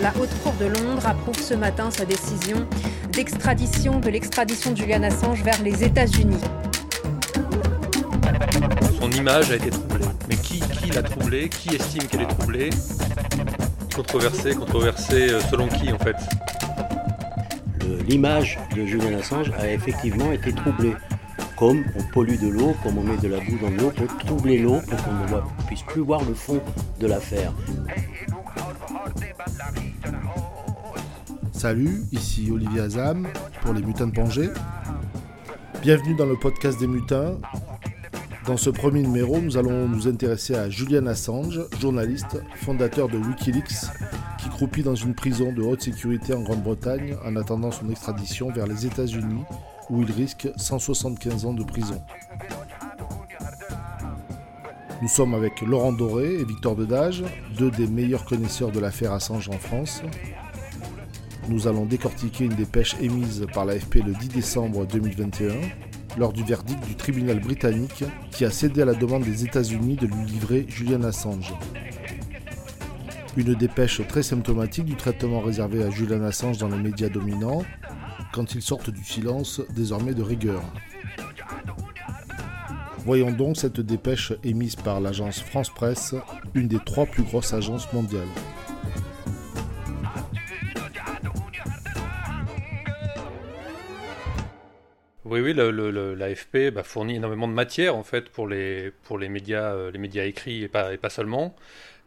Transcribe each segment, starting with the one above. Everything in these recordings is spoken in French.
La Haute Cour de Londres approuve ce matin sa décision d'extradition de l'extradition de Julian Assange vers les États-Unis. Son image a été troublée. Mais qui, qui l'a troublée? Qui estime qu'elle est troublée? Controversée, controversée euh, selon qui en fait? L'image de Julian Assange a effectivement été troublée. Comme on pollue de l'eau, comme on met de la boue dans l'eau pour troubler l'eau pour qu'on ne puisse plus voir le fond de l'affaire. Salut, ici Olivier Azam pour les Mutins de Pangée. Bienvenue dans le podcast des Mutins. Dans ce premier numéro, nous allons nous intéresser à Julian Assange, journaliste, fondateur de Wikileaks, qui croupit dans une prison de haute sécurité en Grande-Bretagne en attendant son extradition vers les États-Unis, où il risque 175 ans de prison. Nous sommes avec Laurent Doré et Victor Dedage, deux des meilleurs connaisseurs de l'affaire Assange en France. Nous allons décortiquer une dépêche émise par l'AFP le 10 décembre 2021 lors du verdict du tribunal britannique qui a cédé à la demande des États-Unis de lui livrer Julian Assange. Une dépêche très symptomatique du traitement réservé à Julian Assange dans les médias dominants quand ils sortent du silence désormais de rigueur. Voyons donc cette dépêche émise par l'agence France Presse, une des trois plus grosses agences mondiales. Oui, oui, l'AFP bah, fournit énormément de matière en fait pour les, pour les médias, euh, les médias écrits et pas, et pas seulement.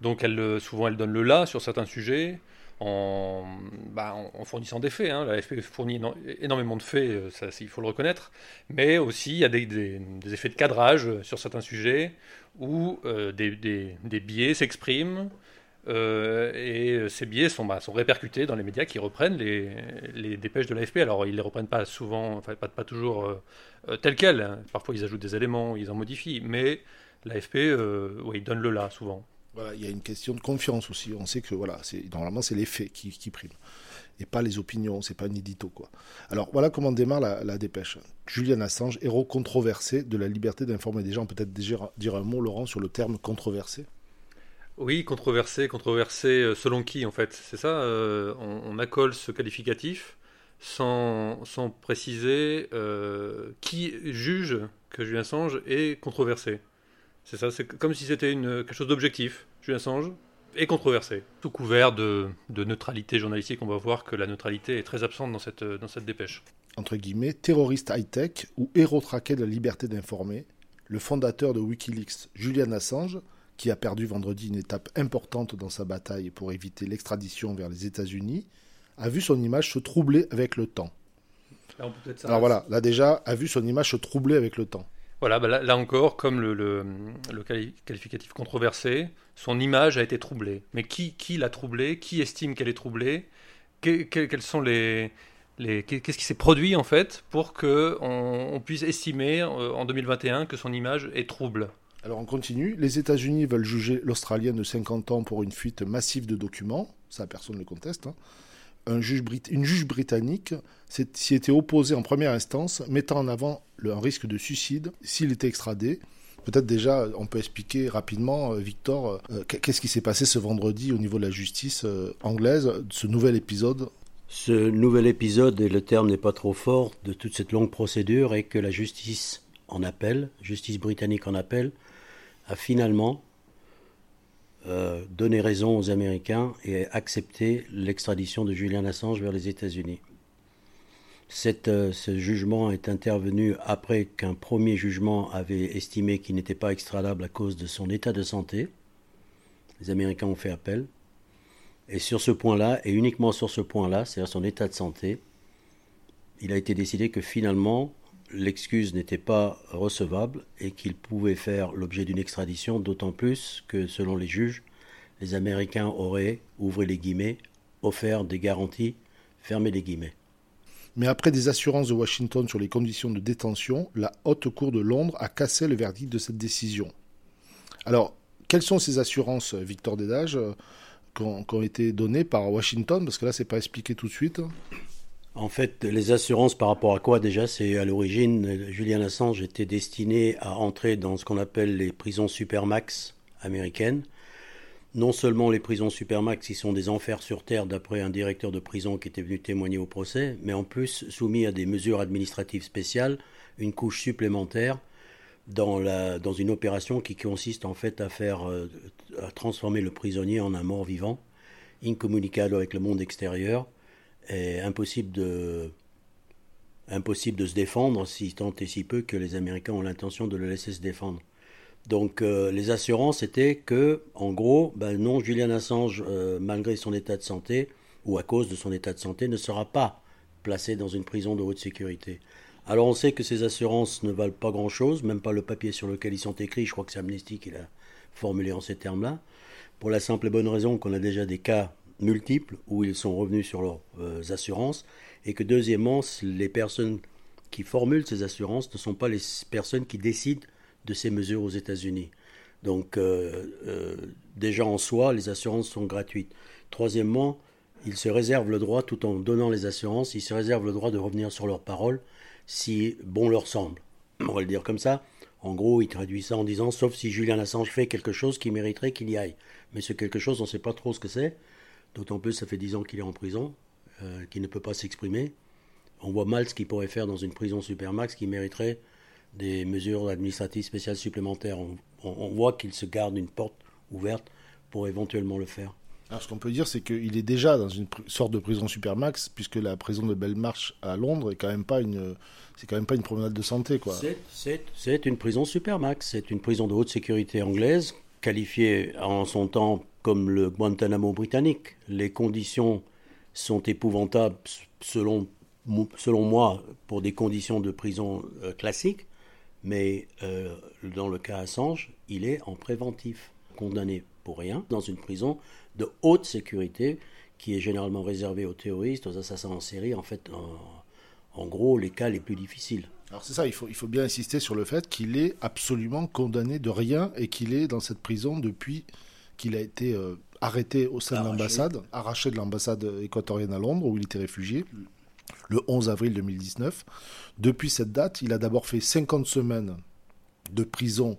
Donc elle, euh, souvent elle donne le là sur certains sujets en, bah, en, fournissant des faits. Hein. L'AFP fournit énormément de faits, euh, ça, il faut le reconnaître, mais aussi il y a des, des, effets de cadrage sur certains sujets où des, des, biais s'expriment. Euh, et ces biais sont, bah, sont, répercutés dans les médias qui reprennent les, dépêches de l'AFP. Alors ils ne les reprennent pas souvent, enfin pas, toujours euh, euh, telles quelles. Hein. Parfois ils ajoutent des éléments, ils en modifient. Mais l'AFP, oui, ils donnent le là souvent. Voilà, il y a une question de confiance aussi. On sait que voilà, normalement c'est les faits qui, qui, priment et pas les opinions. C'est pas un édito quoi. Alors voilà comment démarre la, la, dépêche. Julian Assange, héros controversé de la liberté d'informer des gens. Peut-être déjà dire un mot, Laurent, sur le terme controversé? Oui, controversé, controversé euh, selon qui en fait C'est ça, euh, on, accole ce qualificatif sans, sans préciser euh, qui juge que Julien Assange est controversé. C'est ça, c'est comme si c'était quelque chose d'objectif. Julien Assange est controversé. Sous couvert de, de, neutralité journalistique, on va voir que la neutralité est très absente dans cette, dans cette dépêche. Entre guillemets, terroriste high-tech ou héros traqué de la liberté d'informer, le fondateur de Wikileaks, Julian Assange, qui a perdu vendredi une étape importante dans sa bataille pour éviter l'extradition vers les États-Unis, a vu son image se troubler avec le temps. Alors voilà, là déjà, a vu son image se troubler avec le temps. Voilà, bah là, encore, comme le, le, qualificatif controversé, son image a été troublée. Mais qui, qui l'a troublée? Qui estime qu'elle est troublée? Quels sont les, les Qu'est-ce qui s'est produit en fait pour qu'on on puisse estimer euh, en 2021 que son image est trouble? Alors on continue. Les États-Unis veulent juger l'Australien de 50 ans pour une fuite massive de documents. Ça, personne ne le conteste. Hein. Un juge, une juge britannique s'y était opposée en première instance, mettant en avant le, un risque de suicide s'il était extradé. Peut-être déjà, on peut expliquer rapidement, euh, Victor, euh, qu'est-ce qui s'est passé ce vendredi au niveau de la justice euh, anglaise, ce nouvel épisode? Ce nouvel épisode, et le terme n'est pas trop fort, de toute cette longue procédure, est que la justice en appel, justice britannique en appel, a finalement euh, donné raison aux Américains et accepté l'extradition de Julian Assange vers les États-Unis. Euh, ce jugement est intervenu après qu'un premier jugement avait estimé qu'il n'était pas extradable à cause de son état de santé. Les Américains ont fait appel. Et sur ce point-là, et uniquement sur ce point-là, c'est-à-dire son état de santé, il a été décidé que finalement, l'excuse n'était pas recevable et qu'il pouvait faire l'objet d'une extradition, d'autant plus que, selon les juges, les Américains auraient, ouvrez les guillemets, offert des garanties, fermez les guillemets. Mais après des assurances de Washington sur les conditions de détention, la Haute Cour de Londres a cassé le verdict de cette décision. Alors, quelles sont ces assurances, Victor Dédage, euh, qui ont, été données par Washington? Parce que là, c'est pas expliqué tout de suite. En fait, les assurances par rapport à quoi déjà C'est à l'origine, Julian Assange était destiné à entrer dans ce qu'on appelle les prisons supermax américaines. non seulement les prisons supermax qui sont des enfers sur terre d'après un directeur de prison qui était venu témoigner au procès, mais en plus soumis à des mesures administratives spéciales, une couche supplémentaire dans, la, dans une opération qui consiste en fait à faire euh, à transformer le prisonnier en un mort vivant, incommunicable avec le monde extérieur, et impossible de se défendre si tant et si peu que les Américains ont l'intention de le laisser se défendre. Donc euh, les assurances étaient que, en gros, ben non, Julian Assange, euh, malgré son état de santé, ou à cause de son état de santé, ne sera pas placé dans une prison de haute sécurité. Alors on sait que ces assurances ne valent pas grand-chose, même pas le papier sur lequel ils sont écrits, je crois que c'est Amnesty qui l'a formulé en ces termes-là, pour la simple et bonne raison qu'on a déjà des cas multiples où ils sont revenus sur leurs euh, assurances, et que deuxièmement, les personnes qui formulent ces assurances ne sont pas les personnes qui décident de ces mesures aux États-Unis. Donc euh, euh, déjà en soi, les assurances sont gratuites. Troisièmement, ils se réservent le droit, tout en donnant les assurances, ils se réservent le droit de revenir sur leurs paroles si bon leur semble. On va le dire comme ça. En gros, ils traduisent ça en disant, sauf si Julian Assange fait quelque chose qui mériterait qu'il y aille. Mais ce quelque chose, on ne sait pas trop ce que c'est. D'autant plus, ça fait dix ans qu'il est en prison, euh, qu'il ne peut pas s'exprimer. On voit mal ce qu'il pourrait faire dans une prison supermax qui mériterait des mesures administratives spéciales supplémentaires. On, voit qu'il se garde une porte ouverte pour éventuellement le faire. Alors, ce qu'on peut dire, c'est qu'il est déjà dans une sorte de prison supermax, puisque la prison de Belmarsh à Londres est quand même pas une, c'est quand même pas une promenade de santé, quoi. C'est une prison supermax. C'est une prison de haute sécurité anglaise, qualifiée en son temps comme le Guantanamo britannique. Les conditions sont épouvantables selon, selon moi pour des conditions de prison euh, classiques. Mais euh, dans le cas Assange, il est en préventif, condamné pour rien, dans une prison de haute sécurité qui est généralement réservée aux terroristes, aux assassins en série, en fait, en, gros, les cas les plus difficiles. Alors c'est ça, il faut, il faut bien insister sur le fait qu'il est absolument condamné de rien et qu'il est dans cette prison depuis qu'il a été euh, arrêté au sein de l'ambassade, arraché de l'ambassade équatorienne à Londres où il était réfugié le 11 avril 2019. Depuis cette date, il a d'abord fait 50 semaines de prison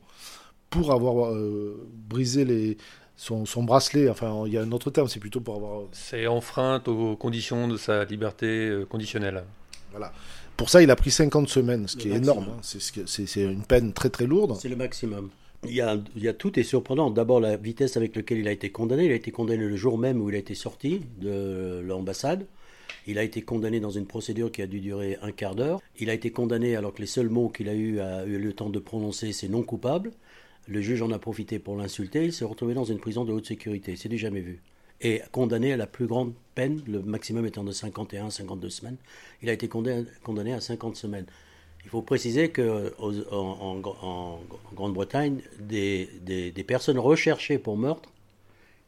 pour avoir euh, brisé les, son, bracelet. Enfin, il y a un autre terme, c'est plutôt pour avoir. C'est enfreinte aux conditions de sa liberté euh, conditionnelle. Voilà. Pour ça, il a pris 50 semaines, ce qui est énorme. Hein. C'est une peine très très lourde. C'est le maximum. Il y, a, tout est surprenant. D'abord, la vitesse avec laquelle il a été condamné. Il a été condamné le jour même où il a été sorti de l'ambassade. Il a été condamné dans une procédure qui a dû durer un quart d'heure. Il a été condamné alors que les seuls mots qu'il a eu, a eu le temps de prononcer, c'est non coupable. Le juge en a profité pour l'insulter. Il s'est retrouvé dans une prison de haute sécurité. C'est du jamais vu. Et condamné à la plus grande peine, le maximum étant de 51, 52 semaines. Il a été condamné à 50 semaines. Il faut préciser qu'en en, Grande-Bretagne, des, des personnes recherchées pour meurtre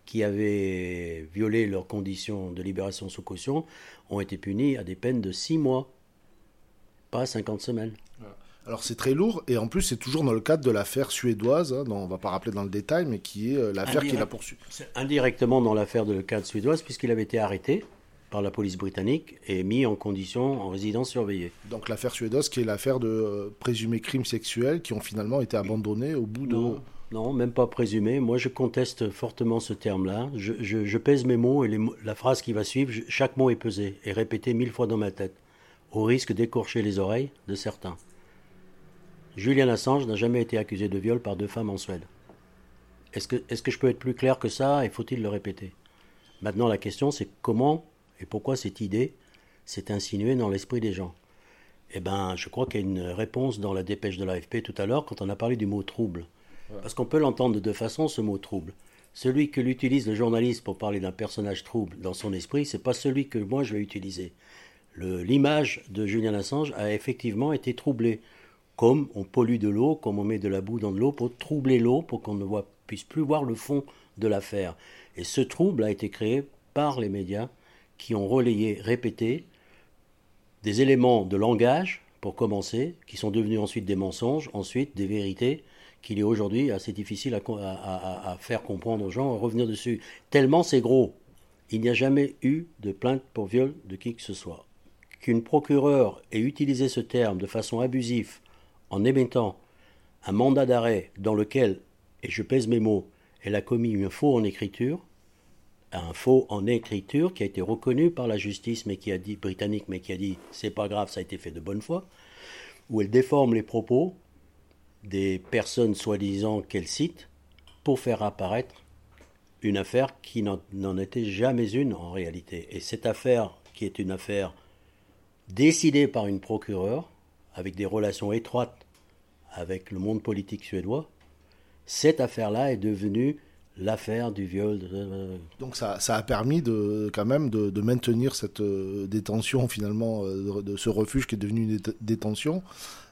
qui avaient violé leurs conditions de libération sous caution ont été punis à des peines de 6 mois, pas 50 semaines. Alors c'est très lourd et en plus c'est toujours dans le cadre de l'affaire suédoise, hein, dont on ne va pas rappeler dans le détail, mais qui est euh, l'affaire qui l'a poursuivi. Indirectement dans l'affaire de le cadre suédoise puisqu'il avait été arrêté par la police britannique et mis en condition en résidence surveillée. Donc l'affaire suédoise qui est l'affaire de euh, présumés crimes sexuels qui ont finalement été abandonnés au bout de... Non, même pas présumé. Moi, je conteste fortement ce terme-là. Je, pèse mes mots et la phrase qui va suivre, chaque mot est pesé et répété mille fois dans ma tête, au risque d'écorcher les oreilles de certains. Julian Assange n'a jamais été accusé de viol par deux femmes en Suède. Est-ce que, est que je peux être plus clair que ça et faut-il le répéter? Maintenant, la question, c'est comment et pourquoi cette idée s'est insinuée dans l'esprit des gens? Eh bien, je crois qu'il y a une réponse dans la dépêche de l'AFP tout à l'heure quand on a parlé du mot trouble. Parce qu'on peut l'entendre de deux façons, ce mot trouble. Celui que l'utilise le journaliste pour parler d'un personnage trouble dans son esprit, c'est pas celui que moi je vais utiliser. L'image de Julian Assange a effectivement été troublée. Comme on pollue de l'eau, comme on met de la boue dans de l'eau pour troubler l'eau, pour qu'on ne puisse plus voir le fond de l'affaire. Et ce trouble a été créé par les médias qui ont relayé, répété des éléments de langage, pour commencer, qui sont devenus ensuite des mensonges, ensuite des vérités, qu'il est aujourd'hui assez difficile à, faire comprendre aux gens, à revenir dessus. Tellement c'est gros. Il n'y a jamais eu de plainte pour viol de qui que ce soit. Qu'une procureure ait utilisé ce terme de façon abusive en émettant un mandat d'arrêt dans lequel, et je pèse mes mots, Elle a commis un faux en écriture, un faux en écriture qui a été reconnu par la justice mais qui a dit britannique mais qui a dit c'est pas grave, ça a été fait de bonne foi, où elle déforme les propos des personnes soi-disant qu'elle cite pour faire apparaître une affaire qui n'en était jamais une en réalité. Et cette affaire, qui est une affaire décidée par une procureure, avec des relations étroites avec le monde politique suédois, cette affaire-là est devenue l'affaire du viol. Donc ça, a permis de, quand même de, maintenir cette euh, détention finalement, euh, de, ce refuge qui est devenu une détention.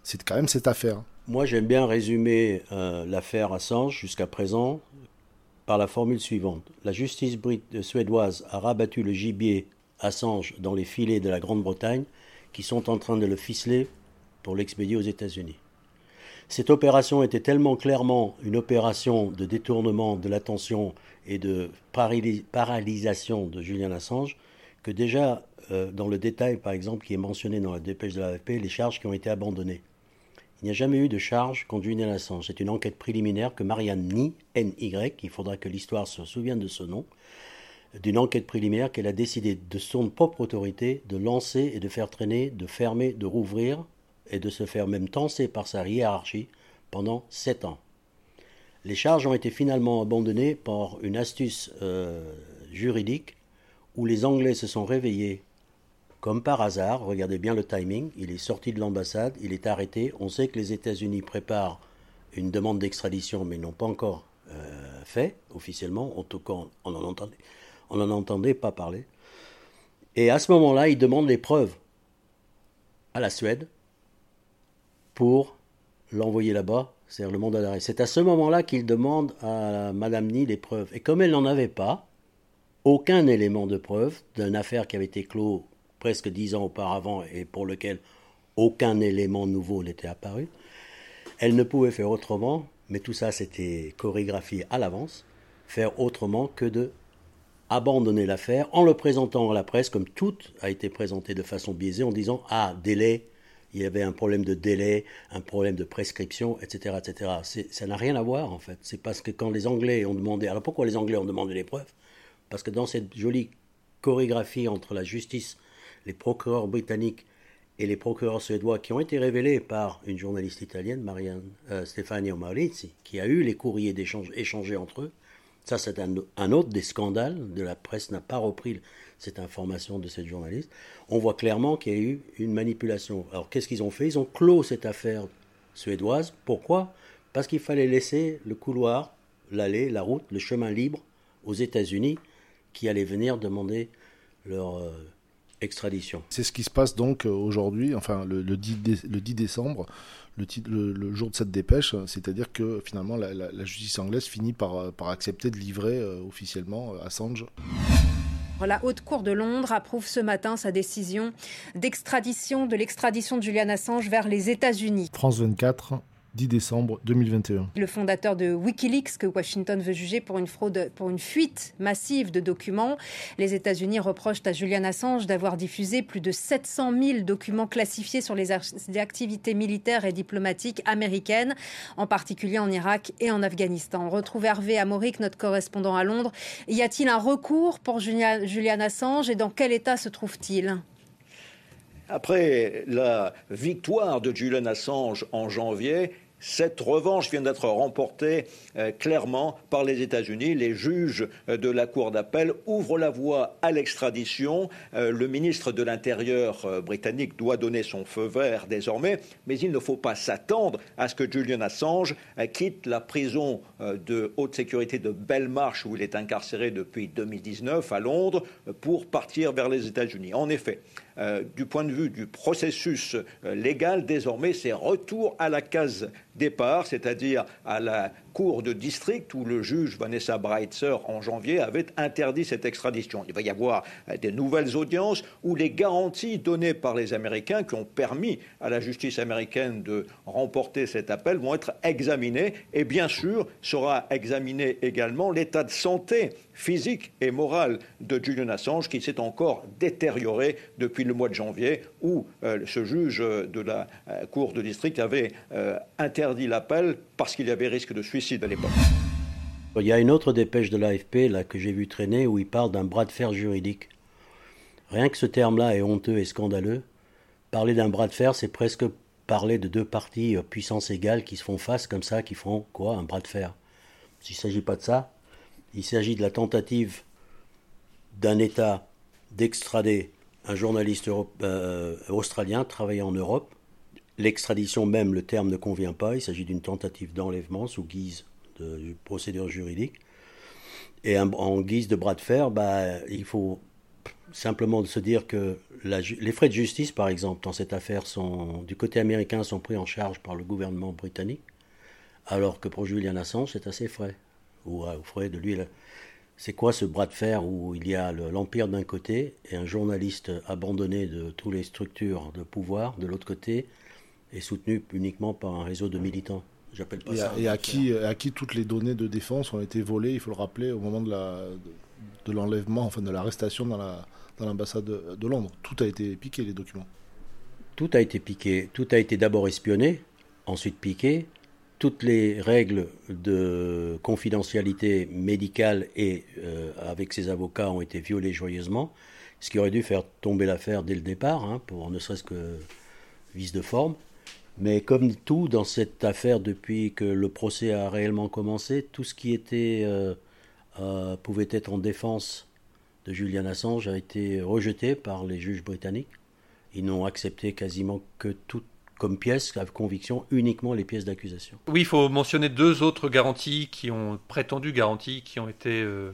C'est quand même cette affaire. Moi j'aime bien résumer euh, l'affaire Assange jusqu'à présent par la formule suivante. La justice suédoise a rabattu le gibier Assange dans les filets de la Grande-Bretagne qui sont en train de le ficeler pour l'expédier aux États-Unis. Cette opération était tellement clairement une opération de détournement de l'attention et de paralysation de Julian Assange que déjà, euh, dans le détail, par exemple, qui est mentionné dans la dépêche de l'AFP, les charges qui ont été abandonnées. Il n'y a jamais eu de charge contre Julian Assange. C'est une enquête préliminaire que Marianne Ny, N-Y, il faudra que l'histoire se souvienne de ce nom, d'une enquête préliminaire qu'elle a décidé de son propre autorité de lancer et de faire traîner, de fermer, de rouvrir et de se faire même tenser par sa hiérarchie pendant sept ans. Les charges ont été finalement abandonnées par une astuce euh, juridique où les Anglais se sont réveillés comme par hasard, regardez bien le timing, il est sorti de l'ambassade, il est arrêté. On sait que les États-Unis préparent une demande d'extradition, mais n'ont pas encore euh, fait officiellement. En tout cas, on n'en entendait, en entendait pas parler. Et à ce moment-là, ils demandent les preuves à la Suède pour l'envoyer là-bas, c'est-à-dire le mandat d'arrêt. C'est à ce moment-là qu'ils demandent à Madame Ni les preuves. Et comme elle n'en avait pas, aucun élément de preuve d'une affaire qui avait été close presque dix ans auparavant et pour lequel aucun élément nouveau n'était apparu. Elle ne pouvait faire autrement, mais tout ça c'était chorégraphié à l'avance, faire autrement que de abandonner l'affaire en le présentant à la presse comme tout a été présenté de façon biaisée en disant ah délai, il y avait un problème de délai, un problème de prescription, etc., etc. Ça n'a rien à voir en fait. C'est parce que quand les Anglais ont demandé, alors pourquoi les Anglais ont demandé les preuves? Parce que dans cette jolie chorégraphie entre la justice les procureurs britanniques et les procureurs suédois qui ont été révélés par une journaliste italienne, Marianne euh, Stefania Maurizi, qui a eu les courriers d'échange échangés entre eux. Ça, c'est un, autre des scandales. De la presse n'a pas repris cette information de cette journaliste. On voit clairement qu'il y a eu une manipulation. Alors, qu'est-ce qu'ils ont fait? Ils ont clos cette affaire suédoise. Pourquoi? Parce qu'il fallait laisser le couloir, l'allée, la route, le chemin libre aux États-Unis qui allaient venir demander leur. Euh, extradition. C'est ce qui se passe donc euh, aujourd'hui, enfin le, 10, le 10 décembre, le, jour de cette dépêche, c'est-à-dire que finalement la, justice anglaise finit par, euh, accepter de livrer officiellement Assange. La Haute Cour de Londres approuve ce matin sa décision d'extradition de l'extradition de Julian Assange vers les États-Unis. France 24, 10 décembre 2021. Le fondateur de Wikileaks que Washington veut juger pour une fraude, pour une fuite massive de documents. Les États-Unis reprochent à Julian Assange d'avoir diffusé plus de 700 000 documents classifiés sur les, activités militaires et diplomatiques américaines, en particulier en Irak et en Afghanistan. On retrouve Hervé Amoric, notre correspondant à Londres. Y a-t-il un recours pour Julian Assange et dans quel état se trouve-t-il? Après la victoire de Julian Assange en janvier, cette revanche vient d'être remportée euh, clairement par les États-Unis. Les juges euh, de la Cour d'appel ouvrent la voie à l'extradition. Euh, le ministre de l'Intérieur britannique doit donner son feu vert désormais, mais il ne faut pas s'attendre à ce que Julian Assange quitte la prison de haute sécurité de Belmarsh, où il est incarcéré depuis 2019 à Londres, pour partir vers les États-Unis. En effet, du point de vue du processus légal, désormais, c'est retour à la case départ, c'est-à-dire à la cour de district où le juge Vanessa Breitzer en janvier avait interdit cette extradition. Il va y avoir euh, des nouvelles audiences où les garanties données par les Américains qui ont permis à la justice américaine de remporter cet appel vont être examinées et bien sûr sera examiné également l'état de santé physique et morale de Julian Assange qui s'est encore détérioré depuis le mois de janvier où euh, ce juge de la euh, cour de district avait interdit l'appel parce qu'il y avait risque de suicide à l'époque. Il y a une autre dépêche de l'AFP là que j'ai vu traîner où il parle d'un bras de fer juridique. Rien que ce terme-là est honteux et scandaleux. Parler d'un bras de fer, c'est presque parler de deux parties euh, puissance égale qui se font face comme ça, qui font quoi Un bras de fer. S'il ne s'agit pas de ça, il s'agit de la tentative d'un État d'extrader un journaliste euh, australien travaillant en Europe. L'extradition même, le terme ne convient pas. Il s'agit d'une tentative d'enlèvement sous guise de procédure juridique. Et en guise de bras de fer, bah, il faut simplement se dire que les frais de justice, par exemple, dans cette affaire, sont, du côté américain, sont pris en charge par le gouvernement britannique, alors que pour Julian Assange, c'est assez frais. Ou euh, frais de lui. C'est quoi ce bras de fer où il y a l'Empire d'un côté et un journaliste abandonné de toutes les structures de pouvoir de l'autre côté et soutenu uniquement par un réseau de militants J'appelle pas et ça. et à qui, à qui toutes les données de défense ont été volées, il faut le rappeler, au moment de la, de, l'enlèvement, enfin de l'arrestation dans la, dans l'ambassade de, Londres. Tout a été piqué, les documents. Tout a été piqué. Tout a été d'abord espionné, ensuite piqué. Toutes les règles de confidentialité médicale et euh, avec ses avocats ont été violées joyeusement, ce qui aurait dû faire tomber l'affaire dès le départ, hein, pour ne serait-ce que vice de forme. Mais comme tout dans cette affaire, depuis que le procès a réellement commencé, tout ce qui était euh, euh, pouvait être en défense de Julian Assange a été rejeté par les juges britanniques. Ils n'ont accepté quasiment que tout comme pièces à conviction uniquement les pièces d'accusation. Oui, il faut mentionner deux autres garanties qui ont prétendu garanties qui ont été euh,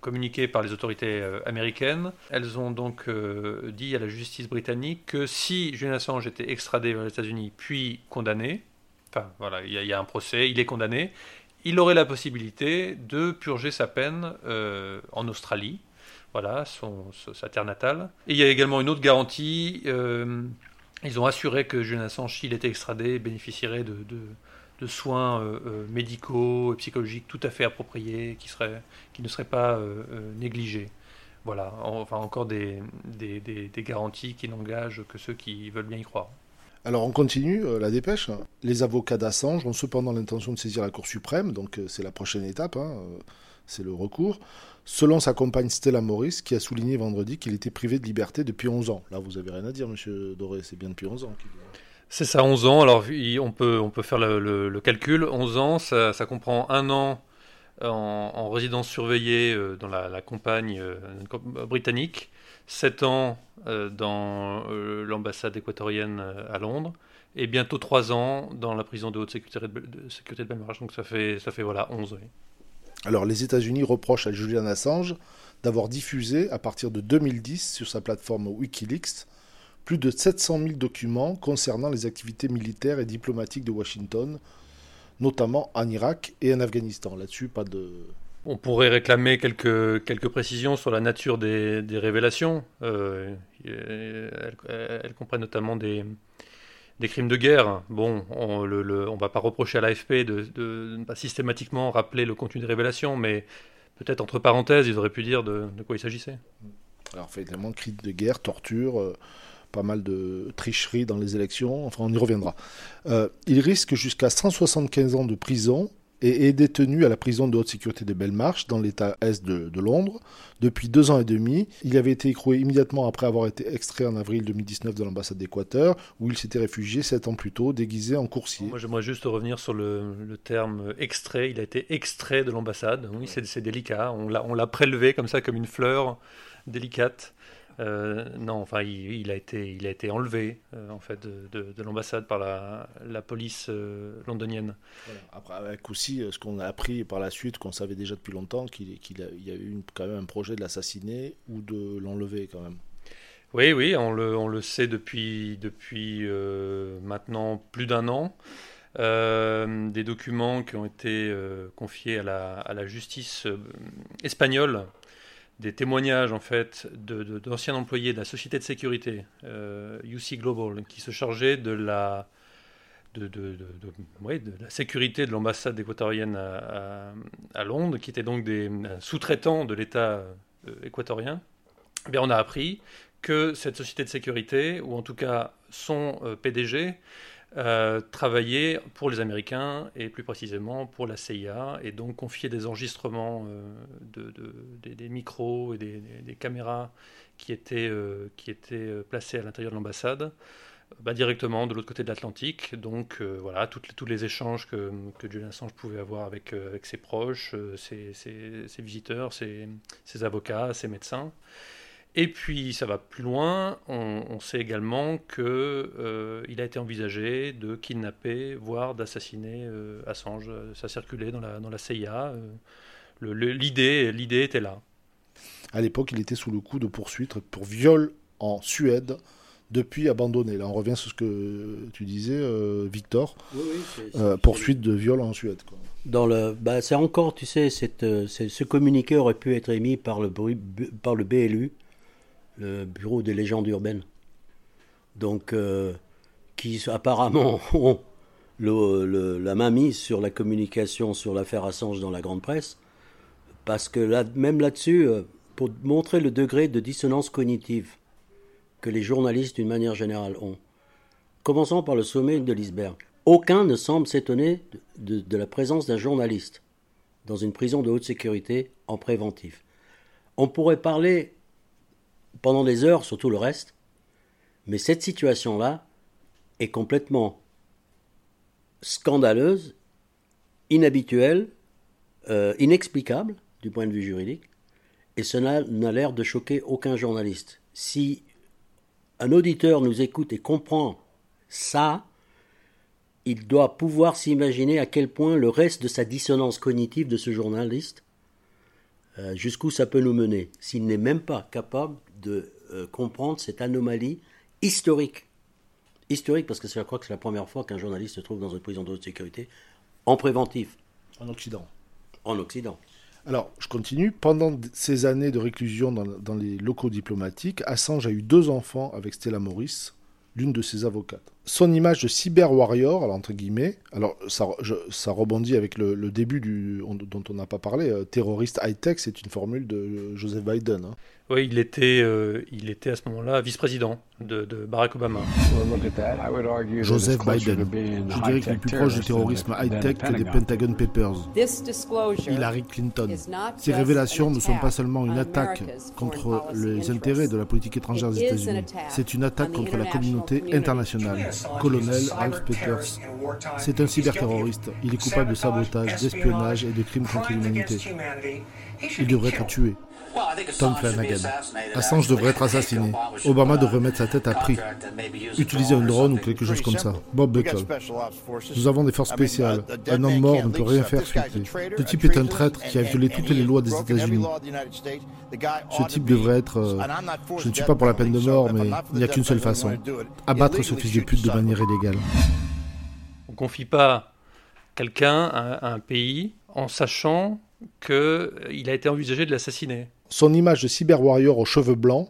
communiquées par les autorités américaines. Elles ont donc dit à la justice britannique que si Julian Assange était extradé vers les États-Unis puis condamné, enfin voilà, il y, a un procès, il est condamné, il aurait la possibilité de purger sa peine euh, en Australie, voilà, son, sa terre natale. Et il y a également une autre garantie. Euh, ils ont assuré que Julian Assange, s'il était extradé, bénéficierait de, soins euh, médicaux et psychologiques tout à fait appropriés, qui, ne seraient pas négligés. Voilà, enfin encore des, garanties qui n'engagent que ceux qui veulent bien y croire. Alors on continue euh, la dépêche. Les avocats d'Assange ont cependant l'intention de saisir la Cour suprême, donc euh, c'est la prochaine étape, hein, euh, c'est le recours, selon sa compagne Stella Morris, qui a souligné vendredi qu'il était privé de liberté depuis 11 ans. Là, vous avez rien à dire, monsieur Doré, c'est bien depuis 11 ans. C'est ça, 11 ans. Alors on peut, faire le, calcul. 11 ans, ça, comprend un an en, résidence surveillée dans la, campagne britannique 7 ans euh, dans euh, l'ambassade équatorienne euh, à Londres et bientôt 3 ans dans la prison de haute sécurité de, de Donc ça fait, ça fait voilà, 11. Alors les États-Unis reprochent à Julian Assange d'avoir diffusé à partir de 2010 sur sa plateforme Wikileaks plus de 700 000 documents concernant les activités militaires et diplomatiques de Washington, notamment en Irak et en Afghanistan. Là-dessus, pas de, on pourrait réclamer quelques, quelques précisions sur la nature des, révélations. Euh, elles, comprennent notamment des, des crimes de guerre. Bon, on ne va pas reprocher à l'AFP de, ne pas systématiquement rappeler le contenu des révélations, mais peut-être entre parenthèses, ils auraient pu dire de, quoi il s'agissait. Alors, finalement, crimes de guerre, torture, euh, pas mal de tricheries dans les élections, enfin, on y reviendra. Euh, il risque jusqu'à 175 ans de prison et est détenu à la prison de haute sécurité de Belmarsh, dans l'état est de, Londres, depuis deux ans et demi. Il avait été écroué immédiatement après avoir été extrait en avril 2019 de l'ambassade d'Équateur, où il s'était réfugié sept ans plus tôt, déguisé en coursier. Moi, j'aimerais juste revenir sur le, terme extrait. Il a été extrait de l'ambassade. Oui, c'est délicat. On l'a prélevé comme ça, comme une fleur délicate. Euh, non, enfin, il, a été, il a été enlevé euh, en fait de, l'ambassade par la, la police euh, londonienne. Après, avec aussi ce qu'on a appris par la suite, qu'on savait déjà depuis longtemps, qu'il y a eu quand même un projet de l'assassiner ou de l'enlever quand même. Oui, oui, on le, on le sait depuis, depuis maintenant plus d'un an. des documents qui ont été confiés à la, à la justice espagnole des témoignages en fait d'anciens employés de la société de sécurité euh, UC Global qui se chargeait de la de, de, la sécurité de l'ambassade équatorienne à, Londres, qui étaient donc des sous-traitants de l'État euh, équatorien. Eh bien, on a appris que cette société de sécurité, ou en tout cas son euh, PDG, euh, travailler pour les Américains et plus précisément pour la CIA et donc confier des enregistrements de, des, micros et des, caméras qui étaient, qui étaient placés à l'intérieur de l'ambassade bah, directement de l'autre côté de l'Atlantique. Donc voilà, toutes, tous les échanges que, que, Julian Assange pouvait avoir avec, avec ses proches, ses, ses, visiteurs, ses, ses, avocats, ses médecins. Et puis ça va plus loin, on, sait également qu'il euh, a été envisagé de kidnapper, voire d'assassiner euh, Assange. Ça circulait dans la, dans la CIA. Euh, l'idée, l'idée était là. À l'époque, il était sous le coup de poursuite pour viol en Suède, depuis abandonné. Là, on revient sur ce que tu disais, euh, Victor. Oui, oui, poursuite de viol en Suède. Quoi. Dans le, bah, c'est encore, tu sais, cette, ce communiqué aurait pu être émis par le, par le BLU le bureau des légendes urbaines. Donc, euh, qui apparemment ont le, la main mise sur la communication sur l'affaire Assange dans la grande presse, parce que même là-dessus, euh, pour montrer le degré de dissonance cognitive que les journalistes d'une manière générale ont. Commençons par le sommet de l'iceberg. Aucun ne semble s'étonner de la présence d'un journaliste dans une prison de haute sécurité en préventif. On pourrait parler pendant des heures sur tout le reste. Mais cette situation-là est complètement scandaleuse, inhabituelle, euh, inexplicable du point de vue juridique, et cela n'a l'air de choquer aucun journaliste. Si un auditeur nous écoute et comprend ça, il doit pouvoir s'imaginer à quel point le reste de sa dissonance cognitive de ce journaliste, euh, jusqu'où ça peut nous mener, s'il n'est même pas capable de euh, comprendre cette anomalie historique. Historique parce que je crois que c'est la première fois qu'un journaliste se trouve dans une prison de haute sécurité en préventif. En Occident. En Occident. Alors, je continue. Pendant ces années de réclusion dans, dans les locaux diplomatiques, Assange a eu deux enfants avec Stella Morris, l'une de ses avocates. Son image de cyber warrior, alors entre guillemets, alors ça, ça rebondit avec le, début du, dont on n'a pas parlé, euh, terroriste high-tech, c'est une formule de Joseph Biden. Hein. Oui, il était, euh, il était à ce moment-là vice-président de, Barack Obama. Joseph Biden. Je dirais qu'il est plus proche du terrorisme high-tech que des Pentagon Papers. Hillary Clinton. Ces révélations ne sont pas seulement une attaque contre les intérêts de la politique étrangère des États-Unis. C'est une attaque contre la communauté internationale. Colonel Ralph Peters. C'est un cyberterroriste. Il est coupable de sabotage, d'espionnage et de crimes contre l'humanité. Il devrait être tué. Tom Flanagan. Assange devrait être assassiné. Obama devrait mettre sa tête à prix. Utiliser un drone ou quelque chose comme ça. Bob Buckle. Nous avons des forces spéciales. Un homme mort ne peut rien faire fuiter. Ce type est un traître qui a violé toutes les lois des États-Unis. Ce type devrait être... Euh, je ne suis pas pour la peine de mort, mais il n'y a qu'une seule façon. Abattre ce fils de pute de manière illégale. On confie pas quelqu'un à un pays en sachant qu'il a été envisagé de l'assassiner son image de cyber warrior aux cheveux blancs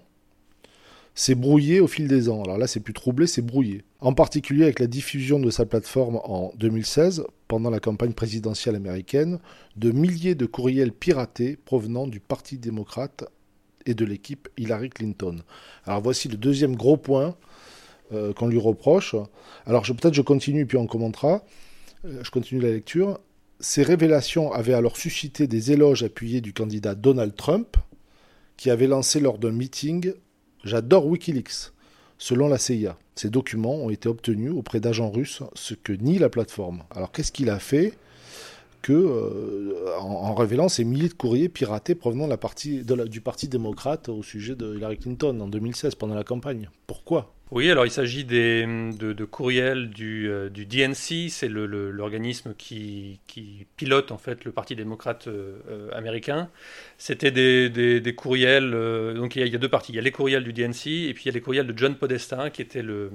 s'est brouillée au fil des ans. Alors là, c'est plus troublé, c'est brouillé. En particulier avec la diffusion de sa plateforme en 2016, pendant la campagne présidentielle américaine, de milliers de courriels piratés provenant du Parti démocrate et de l'équipe Hillary Clinton. Alors voici le deuxième gros point euh, qu'on lui reproche. Alors peut-être je continue puis on commentera. Euh, je continue la lecture. Ces révélations avaient alors suscité des éloges appuyés du candidat Donald Trump, qui avait lancé lors d'un meeting J'adore Wikileaks. Selon la CIA, ces documents ont été obtenus auprès d'agents russes, ce que nie la plateforme. Alors qu'est-ce qu'il a fait que, euh, en, révélant ces milliers de courriers piratés provenant du Parti démocrate au sujet de Hillary Clinton en 2016 pendant la campagne? Pourquoi? Oui, alors il s'agit de, courriels du, euh, DNC, c'est l'organisme qui, pilote en fait le Parti démocrate euh, euh, américain. C'était des, courriels, donc il y, a, deux parties. Il y a les courriels du DNC et puis il y a les courriels de John Podesta, qui était le,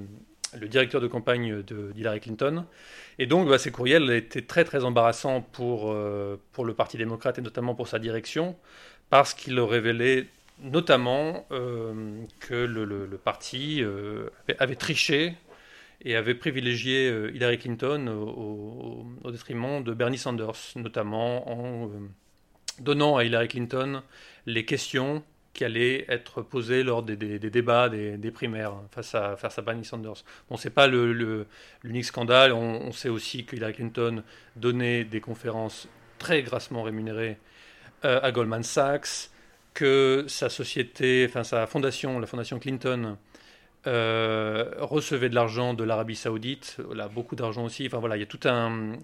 directeur de campagne d'Hillary Clinton. Et donc bah, ces courriels étaient très très embarrassants pour, pour le Parti démocrate et notamment pour sa direction, parce qu'ils révélaient notamment euh, que le, parti euh, avait, triché et avait privilégié euh, Hillary Clinton au, détriment de Bernie Sanders, notamment en donnant à Hillary Clinton les questions qui allait être posée lors des, débats des, primaires face à, face à Bernie Sanders. Bon, c'est pas l'unique scandale. On, sait aussi que Hillary Clinton donnait des conférences très grassement rémunérées à Goldman Sachs, que sa société, enfin sa fondation, la fondation Clinton, euh, recevait de l'argent de l'Arabie Saoudite, là, beaucoup d'argent aussi. Enfin voilà, il y a toute un,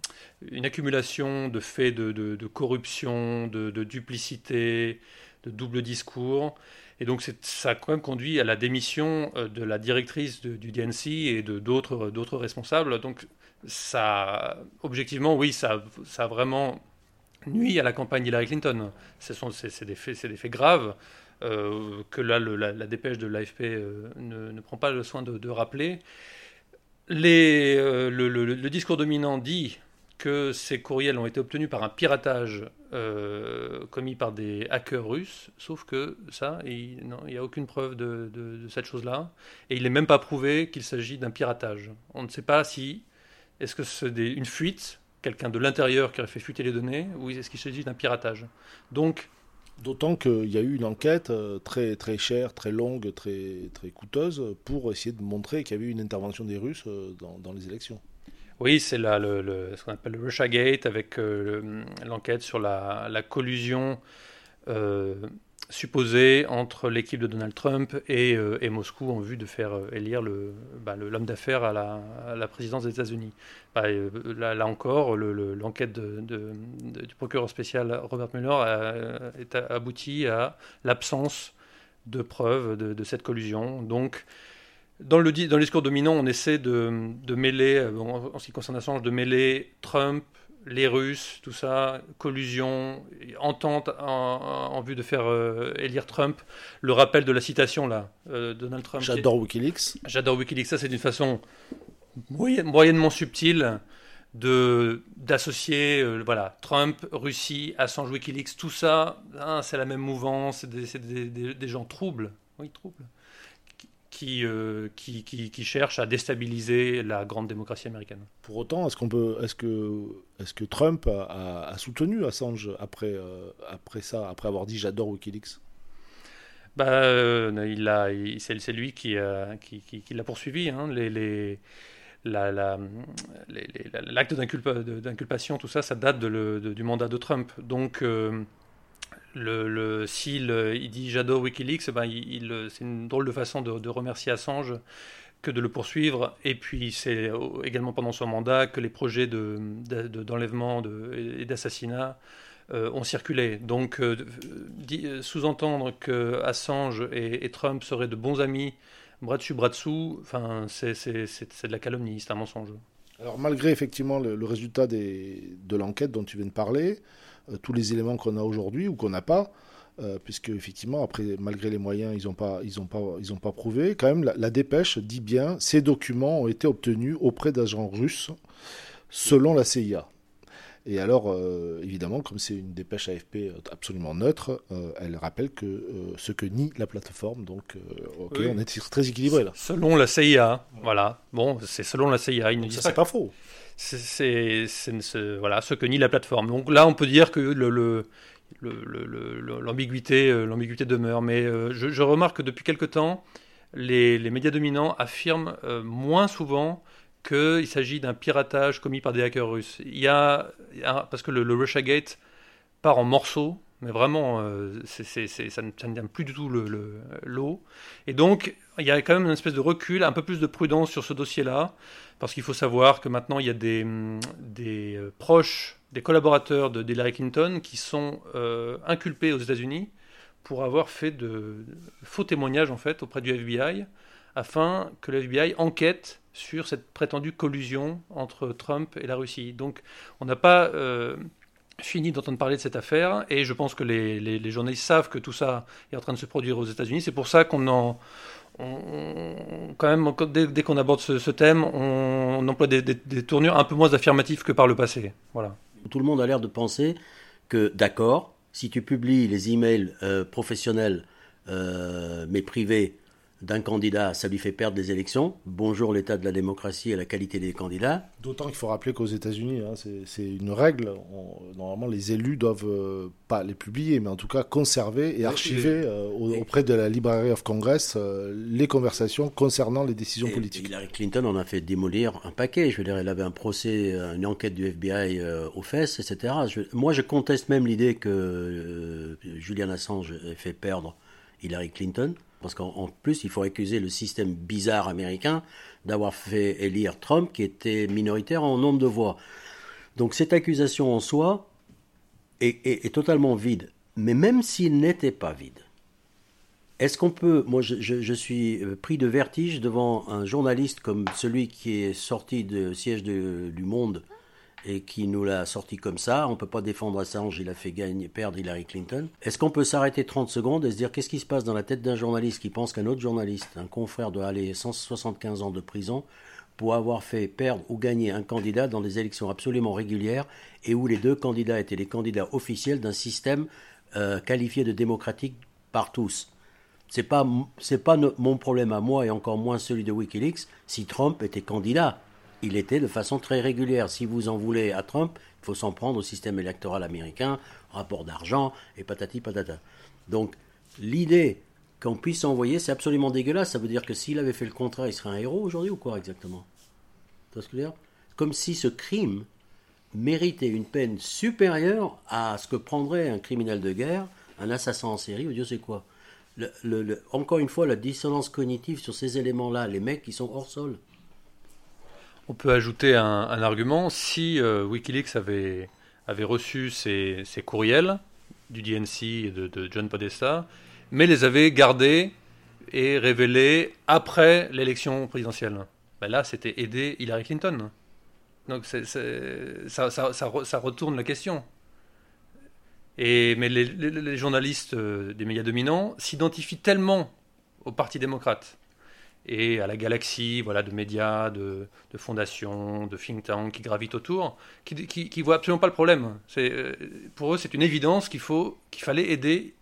une accumulation de faits de, corruption, de, duplicité, de double discours. Et donc ça a quand même conduit à la démission euh, de la directrice du DNC et de d'autres responsables. Donc ça, objectivement, oui, ça, ça a vraiment nuit à la campagne Hillary Clinton. C'est des, faits, des faits graves. Euh, que là, la, dépêche de l'AFP euh, ne, prend pas le soin de, rappeler. Euh, le, discours dominant dit que ces courriels ont été obtenus par un piratage commis par des hackers russes, sauf que ça, il n'y a aucune preuve de, cette chose-là, et il n'est même pas prouvé qu'il s'agit d'un piratage. On ne sait pas si, est-ce que c'est une fuite, quelqu'un de l'intérieur qui aurait fait fuiter les données, ou est-ce qu'il s'agit d'un piratage? Donc, D'autant qu'il y a eu une enquête euh, très, très chère, très longue, très, très coûteuse pour essayer de montrer qu'il y avait eu une intervention des Russes euh, dans, les élections. Oui, c'est là le, ce qu'on appelle le Russiagate avec euh, l'enquête sur la, la collusion supposé entre l'équipe de Donald Trump et, euh, Moscou en vue de faire euh, élire bah, l'homme d'affaires à la, présidence des États-Unis. Bah, euh, là, encore, l'enquête du procureur spécial Robert Mueller a, est abouti à l'absence de preuves de, cette collusion. Donc, dans le, discours dominant, on essaie de, mêler, en ce qui concerne Assange, de mêler Trump, les Russes, tout ça, collusion, entente en, vue de faire euh, élire Trump. Le rappel de la citation là, euh, Donald Trump. J'adore Wikileaks. J'adore Wikileaks. Ça, c'est d'une façon moyennement subtile de d'associer euh, voilà Trump, Russie, Assange, Wikileaks, tout ça, hein, c'est la même mouvance, c'est des, des, gens troubles, oui troubles. Euh, qui, qui, qui, cherche à déstabiliser la grande démocratie américaine. Pour autant, est-ce qu'on peut, est-ce que, est-ce que Trump a, soutenu Assange après, euh, après ça, après avoir dit j'adore WikiLeaks? Bah, euh, il a, c'est, lui qui, qui, qui, l'a poursuivi. Hein. Les, les, la, la, l'acte d'inculpation, tout ça, ça date de du mandat de Trump. Donc, le, s'il il dit j'adore Wikileaks, ben il, c'est une drôle de façon de, remercier Assange que de le poursuivre. Et puis c'est également pendant son mandat que les projets de, d'enlèvement et d'assassinat euh, ont circulé. Donc euh, euh, sous-entendre que Assange et, Trump seraient de bons amis, bras dessus, bras dessous, enfin, c'est, de la calomnie, c'est un mensonge. Alors malgré effectivement le, résultat de l'enquête dont tu viens de parler, euh, tous les éléments qu'on a aujourd'hui ou qu'on n'a pas. Euh, puisque effectivement, après, malgré les moyens, ils n'ont pas, ils ont pas, ils ont pas prouvé. Quand même, la, dépêche dit bien ces documents ont été obtenus auprès d'agents russes, selon la CIA. Et alors, euh, évidemment, comme c'est une dépêche AFP absolument neutre, elle rappelle que ce que nie la plateforme. Donc, ok, on est très équilibré là. Selon la CIA, voilà. Bon, c'est selon la CIA. Il ne ça, c'est pas faux c'est voilà ce que nie la plateforme. Donc là, on peut dire que l'ambiguïté euh, l'ambiguïté demeure. Mais euh, je, remarque que depuis quelque temps, les, médias dominants affirment euh, moins souvent qu'il s'agit d'un piratage commis par des hackers russes. Il y a, parce que le, le Russiagate part en morceaux mais vraiment, euh, ça, ne, tient plus du tout l'eau. Le, et donc, il y a quand même une espèce de recul, un peu plus de prudence sur ce dossier-là, parce qu'il faut savoir que maintenant, il y a des, des euh, proches, des collaborateurs de Hillary Clinton qui sont euh, inculpés aux États-Unis pour avoir fait de, faux témoignages, en fait, auprès du FBI, afin que le FBI enquête sur cette prétendue collusion entre Trump et la Russie. Donc, on n'a pas fini d'entendre parler de cette affaire et je pense que les, les, journalistes savent que tout ça est en train de se produire aux États-Unis. C'est pour ça qu'on en, quand même, dès, qu'on aborde ce, thème, on, emploie des, tournures un peu moins affirmatives que par le passé. Voilà. Tout le monde a l'air de penser que, d'accord, si tu publies les emails euh, professionnels euh, mais privés d'un candidat, ça lui fait perdre les élections. Bonjour l'état de la démocratie et la qualité des candidats. D'autant qu'il faut rappeler qu'aux États-Unis, hein, c'est une règle. normalement, les élus doivent euh, pas les publier, mais en tout cas conserver et archiver euh, auprès de la Library of Congress euh, les conversations concernant les décisions politiques. Hillary Clinton en a fait démolir un paquet. Je veux dire, elle avait un procès, une enquête du FBI aux fesses, etc. moi, je conteste même l'idée que Julian Assange ait fait perdre Hillary Clinton. Parce qu'en plus, il faut accuser le système bizarre américain d'avoir fait élire Trump, qui était minoritaire en nombre de voix. Donc cette accusation en soi est, totalement vide. Mais même s'il n'était pas vide, est-ce qu'on peut, moi je, suis euh, pris de vertige devant un journaliste comme celui qui est sorti du siège du Monde et qui nous l'a sorti comme ça. On ne peut pas défendre Assange, il a fait gagner, perdre Hillary Clinton. Est-ce qu'on peut s'arrêter 30 secondes et se dire qu'est-ce qui se passe dans la tête d'un journaliste qui pense qu'un autre journaliste, un confrère, doit aller 175 ans de prison pour avoir fait perdre ou gagner un candidat dans des élections absolument régulières et où les deux candidats étaient les candidats officiels d'un système euh, qualifié de démocratique par tous? C'est pas pas mon problème à moi et encore moins celui de WikiLeaks si Trump était candidat il était de façon très régulière. Si vous en voulez à Trump, il faut s'en prendre au système électoral américain, rapport d'argent et patati patata. Donc l'idée qu'on puisse envoyer, c'est absolument dégueulasse. Ça veut dire que s'il avait fait le contrat, il serait un héros aujourd'hui ou quoi exactement? Tu ce que je veux dire? Comme si ce crime méritait une peine supérieure à ce que prendrait un criminel de guerre, un assassin en série ou Dieu sait quoi. encore une fois, la dissonance cognitive sur ces éléments-là, les mecs qui sont hors sol. On peut ajouter un, argument. Si euh, Wikileaks avait, reçu ces, courriels du DNC et de, John Podesta, mais les avait gardés et révélés après l'élection présidentielle, ben là, c'était aider Hillary Clinton. Donc ça, ça, retourne la question. Et, mais les journalistes euh, des médias dominants s'identifient tellement au Parti démocrate et à la galaxie voilà, de médias, de, fondations, de think tanks qui gravitent autour, qui ne voient absolument pas le problème. Euh, pour eux, c'est une évidence qu'il faut qu'il fallait aider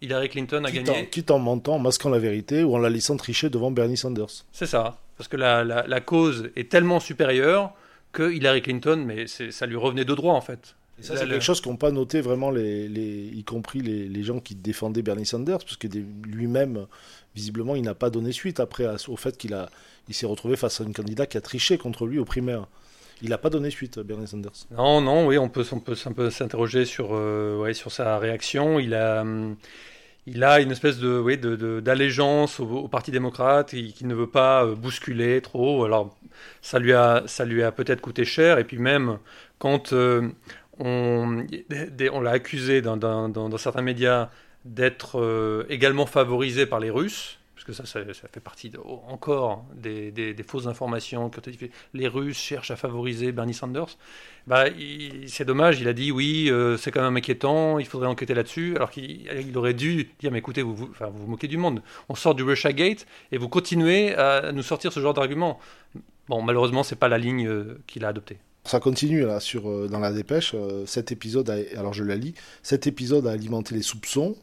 Hillary Clinton à gagner. quitte en mentant, en masquant la vérité ou en la laissant tricher devant Bernie Sanders. C'est ça, parce que la, la, cause est tellement supérieure que Hillary Clinton, mais ça lui revenait de droit en fait. Et ça, c'est quelque chose qu'ont pas noté vraiment, les, les, y compris les, les, gens qui défendaient Bernie Sanders, parce que lui-même visiblement, il n'a pas donné suite après au fait qu'il a, il s'est retrouvé face à un candidat qui a triché contre lui aux primaires. Il n'a pas donné suite, Bernie Sanders. Non, non, oui, on peut, on peut, s'interroger sur, euh, sur sa réaction. Il a, il a une espèce de, oui, de, d'allégeance au, Parti démocrate et qui ne veut pas euh, bousculer trop. Alors, ça lui a, ça lui a peut-être coûté cher. Et puis même quand euh, on, on l'a accusé dans certains médias d'être euh, également favorisé par les Russes, parce que ça, ça, fait partie encore des, fausses informations. Les Russes cherchent à favoriser Bernie Sanders. Bah, c'est dommage, il a dit oui, euh, c'est quand même inquiétant, il faudrait enquêter là-dessus, alors qu'il aurait dû dire mais écoutez, vous vous, moquez du monde. On sort du Russia Gate et vous continuez à nous sortir ce genre d'arguments. Bon, malheureusement, c'est pas la ligne euh, qu'il a adoptée. Ça continue là sur dans la dépêche. cet épisode, alors je la lis. Cet épisode a alimenté les soupçons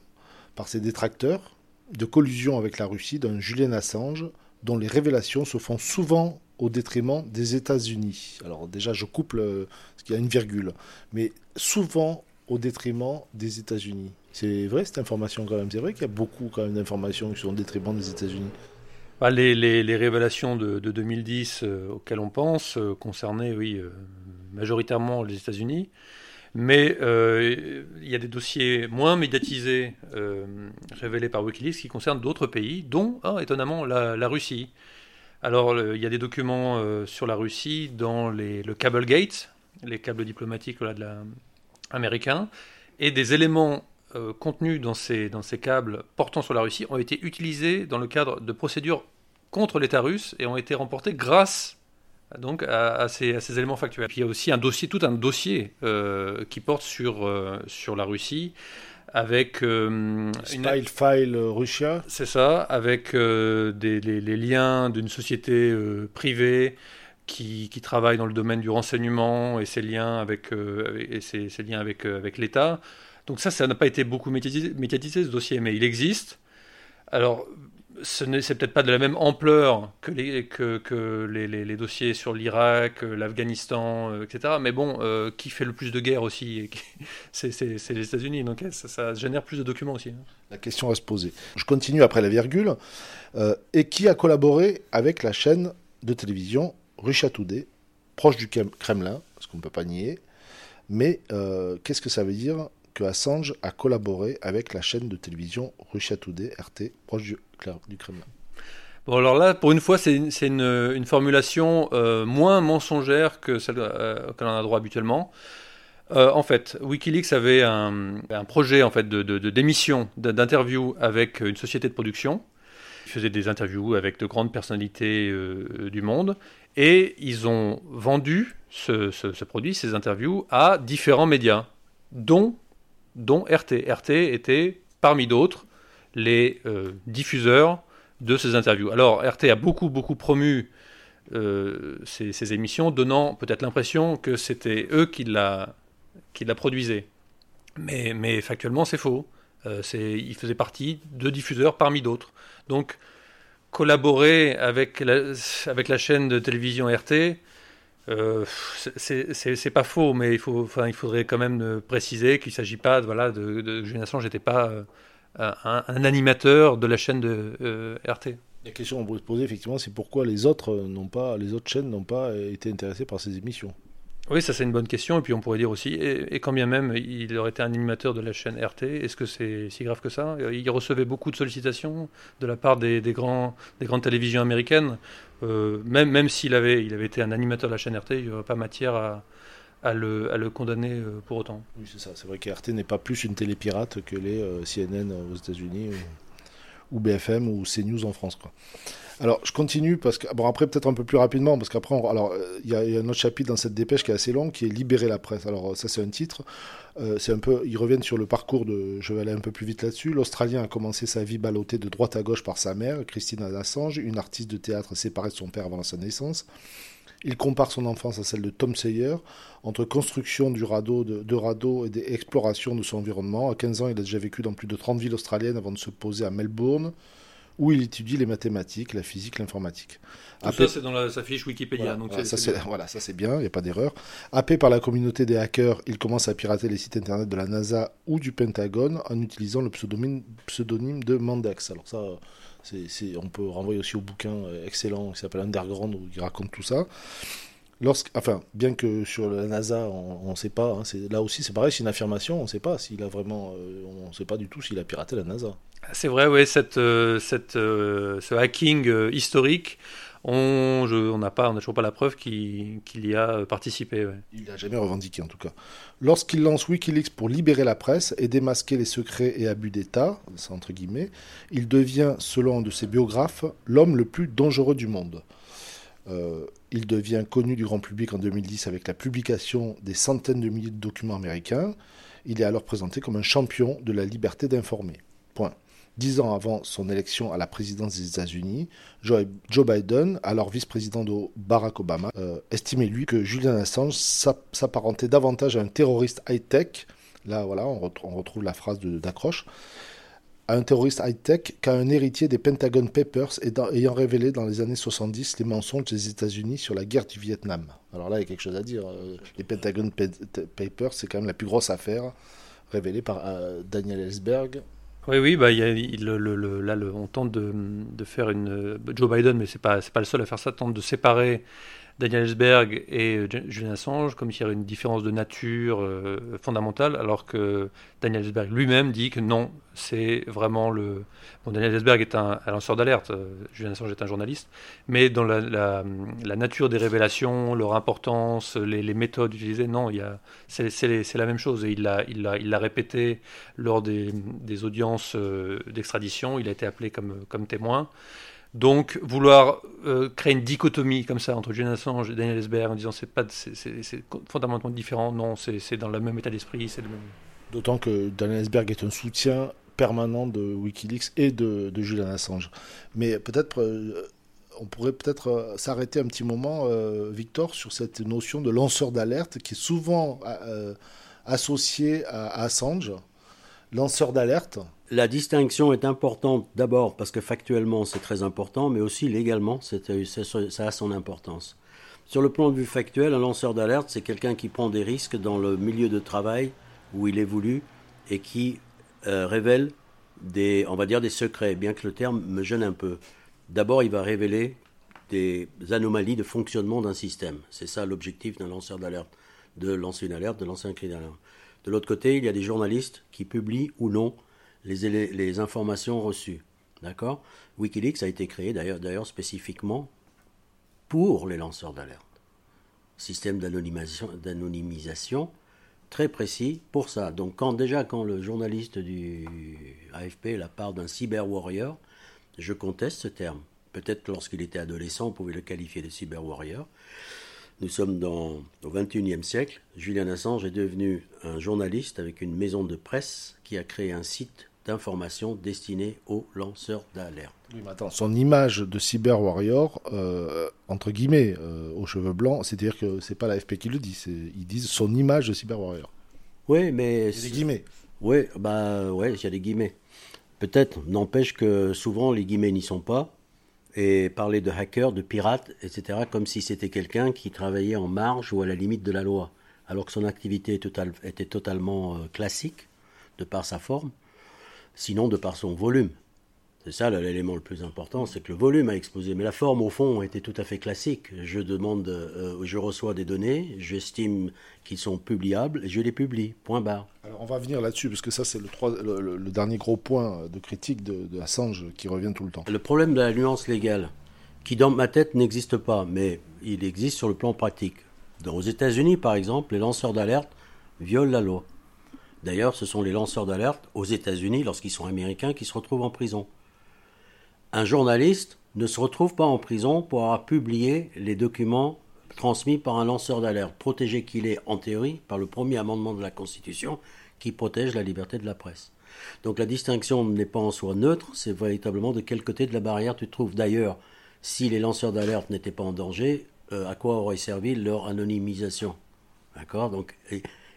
par ses détracteurs de collusion avec la Russie d'un Julian Assange dont les révélations se font souvent au détriment des États-Unis. Alors déjà, je couple, parce qu'il y a une virgule, mais souvent au détriment des États-Unis. C'est vrai cette information quand même? C'est vrai qu'il y a beaucoup quand même d'informations qui sont au détriment des États-Unis. Bah, les, les, révélations de, 2010 euh, auxquelles on pense euh, concernaient, oui, euh, majoritairement les États-Unis. Mais euh, il y a des dossiers moins médiatisés euh, révélés par Wikileaks qui concernent d'autres pays, dont, ah, étonnamment, la, Russie. Alors, il y a des documents euh, sur la Russie dans le Cable Gate, les câbles diplomatiques américains, et des éléments contenus dans ces, dans ces câbles portant sur la Russie ont été utilisés dans le cadre de procédures contre l'État russe et ont été remportés grâce donc à, ces, éléments factuels. Puis il y a aussi un dossier, tout un dossier euh, qui porte sur, euh, sur la Russie avec euh, une file Russia. C'est ça, avec des, les, liens d'une société privée qui, qui, travaille dans le domaine du renseignement et ses liens avec et ses, ses liens avec avec l'État. Donc ça, ça n'a pas été beaucoup médiatisé, médiatisé, ce dossier, mais il existe. Alors ce n'est peut-être pas de la même ampleur que les, dossiers sur l'Irak, euh, l'Afghanistan, euh, etc. Mais bon, euh, qui fait le plus de guerres aussi C'est les États-Unis, donc ça, génère plus de documents aussi. Hein. La question à se poser. Je continue après la virgule. et qui a collaboré avec la chaîne de télévision Russia Today, proche du Kremlin, parce qu'on ne peut pas nier. Mais qu'est-ce que ça veut dire que Assange a collaboré avec la chaîne de télévision Russia Today, RT, proche du, du Kremlin. Bon, alors là, pour une fois, c'est une, formulation euh, moins mensongère que celle euh, a droit habituellement. Euh, en fait, Wikileaks avait un, projet en fait, de, d'émission, d'interview avec une société de production. Ils faisaient des interviews avec de grandes personnalités du monde. Et ils ont vendu ce, ce, ce, produit, ces interviews, à différents médias, dont dont RT. RT était, parmi d'autres, les euh, diffuseurs de ces interviews. Alors, RT a beaucoup, beaucoup promu euh, ces, émissions, donnant peut-être l'impression que c'était eux qui la, qui la produisaient. Mais, mais factuellement, c'est faux. Euh, ils faisaient partie de diffuseurs parmi d'autres. Donc, collaborer avec la, avec la chaîne de télévision RT, euh, c'est pas faux, mais il, faut, il faudrait quand même préciser qu'il ne s'agit pas voilà, de, de Assange n'était pas euh, un, animateur de la chaîne de euh, RT. La question qu'on pourrait se poser effectivement, c'est pourquoi les autres n'ont pas, les autres chaînes n'ont pas été intéressées par ces émissions? Oui, ça c'est une bonne question. Et puis on pourrait dire aussi, et, quand bien même il aurait été un animateur de la chaîne RT, est-ce que c'est si grave que ça? Il recevait beaucoup de sollicitations de la part des, grands, des grandes télévisions américaines. Euh, même même s'il avait, il avait été un animateur de la chaîne RT, il n'y aurait pas matière à, à, le, condamner euh, pour autant. Oui, c'est ça. C'est vrai que RT n'est pas plus une télé pirate que les euh, CNN aux États-Unis ou, BFM ou CNews en France. Quoi. Alors, je continue parce que après peut-être un peu plus rapidement parce qu'après alors il y, a un autre chapitre dans cette dépêche qui est assez long qui est libérer la presse. Alors ça c'est un titre. c'est un peu ils reviennent sur le parcours de. Je vais aller un peu plus vite là-dessus. L'Australien a commencé sa vie ballottée de droite à gauche par sa mère, Christine Assange, une artiste de théâtre séparée de son père avant sa naissance. Il compare son enfance à celle de Tom Sayer, entre construction de, de radeau et des explorations de son environnement. À 15 ans, il a déjà vécu dans plus de 30 villes australiennes avant de se poser à Melbourne où il étudie les mathématiques, la physique, l'informatique. Tout ça, c'est dans sa fiche Wikipédia. Voilà, ça, c'est bien, il n'y a pas d'erreur. Happé par la communauté des hackers, il commence à pirater les sites internet de la NASA ou du Pentagone en utilisant le pseudonyme, pseudonyme de Mandex. Alors ça, c'est, on peut renvoyer aussi au bouquin excellent qui s'appelle Underground où il raconte tout ça. Lorsque, enfin, bien que sur la NASA, on ne sait pas, hein, là aussi c'est pareil, c'est une affirmation, on ne sait pas s'il a vraiment, euh, on ne sait pas du tout s'il a piraté la NASA. C'est vrai, oui, cette, euh, cette, euh, ce hacking historique, on n'a on toujours pas la preuve qu'il y a participé. Il n'a jamais revendiqué en tout cas. Lorsqu'il lance WikiLeaks pour libérer la presse et démasquer les secrets et abus d'État, entre guillemets, il devient, selon un de ses biographes, l'homme le plus dangereux du monde. Il devient connu du grand public en 2010 avec la publication des centaines de milliers de documents américains. Il est alors présenté comme un champion de la liberté d'informer. Point. Dix ans avant son élection à la présidence des États-Unis, Joe Biden, alors vice-président de Barack Obama, euh, estimait lui que Julian Assange s'apparentait davantage à un terroriste high-tech. Là, voilà, on, retrouve la phrase d'accroche à un terroriste high-tech qu'à un héritier des Pentagon Papers ayant révélé dans les années 70 les mensonges des États-Unis sur la guerre du Vietnam. Alors là, il y a quelque chose à dire. Euh, les Pentagon Papers, c'est quand même la plus grosse affaire révélée par euh, Daniel Ellsberg oui, oui, bah, là, on tente de, de, faire une. Joe Biden, mais c'est pas, pas le seul à faire ça, tente de séparer Daniel Ellsberg et euh, Julian Assange, comme s'il y avait une différence de nature euh, fondamentale, alors que Daniel Ellsberg lui-même dit que non, c'est vraiment le. Bon, Daniel Ellsberg est un, lanceur d'alerte, euh, Julian Assange est un journaliste, mais dans la, nature des révélations, leur importance, les, méthodes utilisées, non, c'est la même chose. Et il l'a répété lors des, des audiences d'extradition, il a été appelé comme, comme témoin. Donc, vouloir euh, créer une dichotomie comme ça entre Julian Assange et Daniel Ellsberg en disant c'est pas c'est fondamentalement différent, non, c'est dans le même état d'esprit, c'est D'autant que Daniel Ellsberg est un soutien permanent de WikiLeaks et de, Julian Assange. Mais peut-être euh, on pourrait peut-être euh, s'arrêter un petit moment, Victor, sur cette notion de lanceur d'alerte qui est souvent associée à Assange lanceur d'alerte. La distinction est importante d'abord parce que factuellement c'est très important, mais aussi légalement ça a son importance. Sur le plan de vue factuel, un lanceur d'alerte, c'est quelqu'un qui prend des risques dans le milieu de travail où il évolue et qui euh, révèle des, on va dire, des secrets, bien que le terme me gêne un peu. D'abord, il va révéler des anomalies de fonctionnement d'un système. C'est ça l'objectif d'un lanceur d'alerte, de lancer une alerte, de lancer un cri d'alerte. De l'autre côté, il y a des journalistes qui publient ou non les, informations reçues. D'accord? Wikileaks a été créé d'ailleurs spécifiquement pour les lanceurs d'alerte. Système d'anonymisation très précis pour ça. Donc déjà quand le journaliste du AFP la part d'un cyber warrior, je conteste ce terme. Peut-être lorsqu'il était adolescent, on pouvait le qualifier de cyber warrior. Nous sommes dans, au XXIe siècle. Julian Assange est devenu un journaliste avec une maison de presse qui a créé un site d'information destiné aux lanceurs d'alerte. Oui, mais attends, son image de cyber warrior, euh, entre guillemets, euh, aux cheveux blancs, c'est-à-dire que c'est pas l'AFP qui le dit, ils disent son image de cyber warrior. Oui, mais. Il y a des guillemets. Oui, bah ouais, il y a des guillemets. Peut-être, n'empêche que souvent les guillemets n'y sont pas. Et parler de hacker, de pirate, etc., comme si c'était quelqu'un qui travaillait en marge ou à la limite de la loi, alors que son activité était totalement euh, classique, de par sa forme sinon de par son volume. C'est ça l'élément le plus important, c'est que le volume a explosé. Mais la forme, au fond, était tout à fait classique. Je demande, euh, je reçois des données, j'estime qu'ils sont publiables, et je les publie. Point barre. Alors on va venir là-dessus, parce que ça, c'est le, le, dernier gros point de critique de, de, Assange qui revient tout le temps. Le problème de la nuance légale, qui dans ma tête n'existe pas, mais il existe sur le plan pratique. Dans, aux États-Unis, par exemple, les lanceurs d'alerte violent la loi. D'ailleurs, ce sont les lanceurs d'alerte aux États-Unis, lorsqu'ils sont américains, qui se retrouvent en prison. Un journaliste ne se retrouve pas en prison pour avoir publié les documents transmis par un lanceur d'alerte, protégé qu'il est en théorie par le premier amendement de la Constitution qui protège la liberté de la presse. Donc la distinction n'est pas en soi neutre, c'est véritablement de quel côté de la barrière tu te trouves. D'ailleurs, si les lanceurs d'alerte n'étaient pas en danger, euh, à quoi aurait servi leur anonymisation? D'accord? Donc,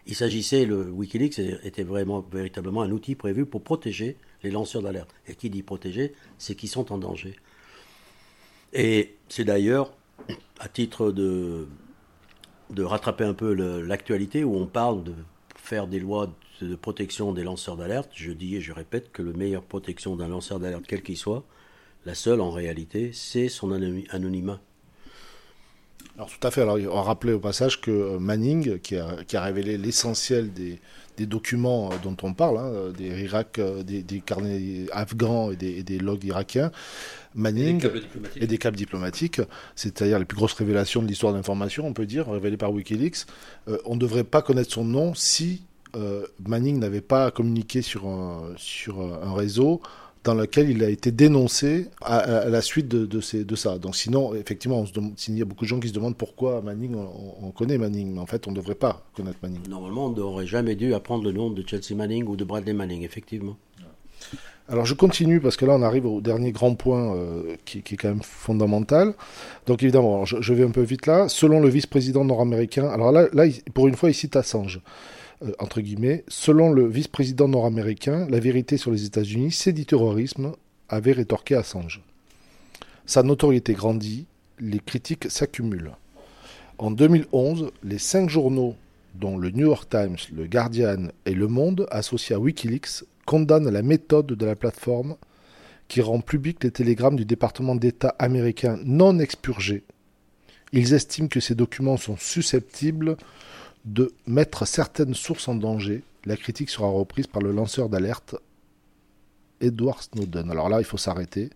il s'agissait, le Wikileaks était vraiment véritablement un outil prévu pour protéger les lanceurs d'alerte. Et qui dit protéger, c'est qu'ils sont en danger. Et c'est d'ailleurs, à titre de, de rattraper un peu l'actualité, où on parle de faire des lois de protection des lanceurs d'alerte, je dis et je répète que la meilleure protection d'un lanceur d'alerte, quel qu'il soit, la seule en réalité, c'est son anonymat. Alors tout à fait. Alors on va rappeler au passage que euh, Manning, qui a, qui a révélé l'essentiel des, des, documents euh, dont on parle, hein, des, Irak, euh, des, des, carnets afghans et des, des logs irakiens, Manning et des câbles diplomatiques, c'est-à-dire les plus grosses révélations de l'histoire d'information, on peut dire, révélées par WikiLeaks. on ne devrait pas connaître son nom si Manning n'avait pas communiqué sur un, sur un réseau dans lequel il a été dénoncé à, la suite de, de, de, ça. Donc sinon, effectivement, il y a beaucoup de gens qui se demandent pourquoi Manning, on, connaît Manning, mais en fait, on ne devrait pas connaître Manning. Normalement, on n'aurait jamais dû apprendre le nom de Chelsea Manning ou de Bradley Manning, effectivement. Alors je continue parce que là on arrive au dernier grand point euh, qui, est quand même fondamental. Donc évidemment, je, vais un peu vite là. Selon le vice-président nord-américain, alors là, là, pour une fois il cite Assange. Euh, entre guillemets, selon le vice-président nord-américain, la vérité sur les États-Unis, c'est du terrorisme, avait rétorqué Assange. Sa notoriété grandit, les critiques s'accumulent. En 2011, les cinq journaux, dont le New York Times, le Guardian et Le Monde, associés à Wikileaks, condamnent la méthode de la plateforme qui rend public les télégrammes du département d'État américain non expurgés. Ils estiment que ces documents sont susceptibles de mettre certaines sources en danger. La critique sera reprise par le lanceur d'alerte Edward Snowden. Alors là, il faut s'arrêter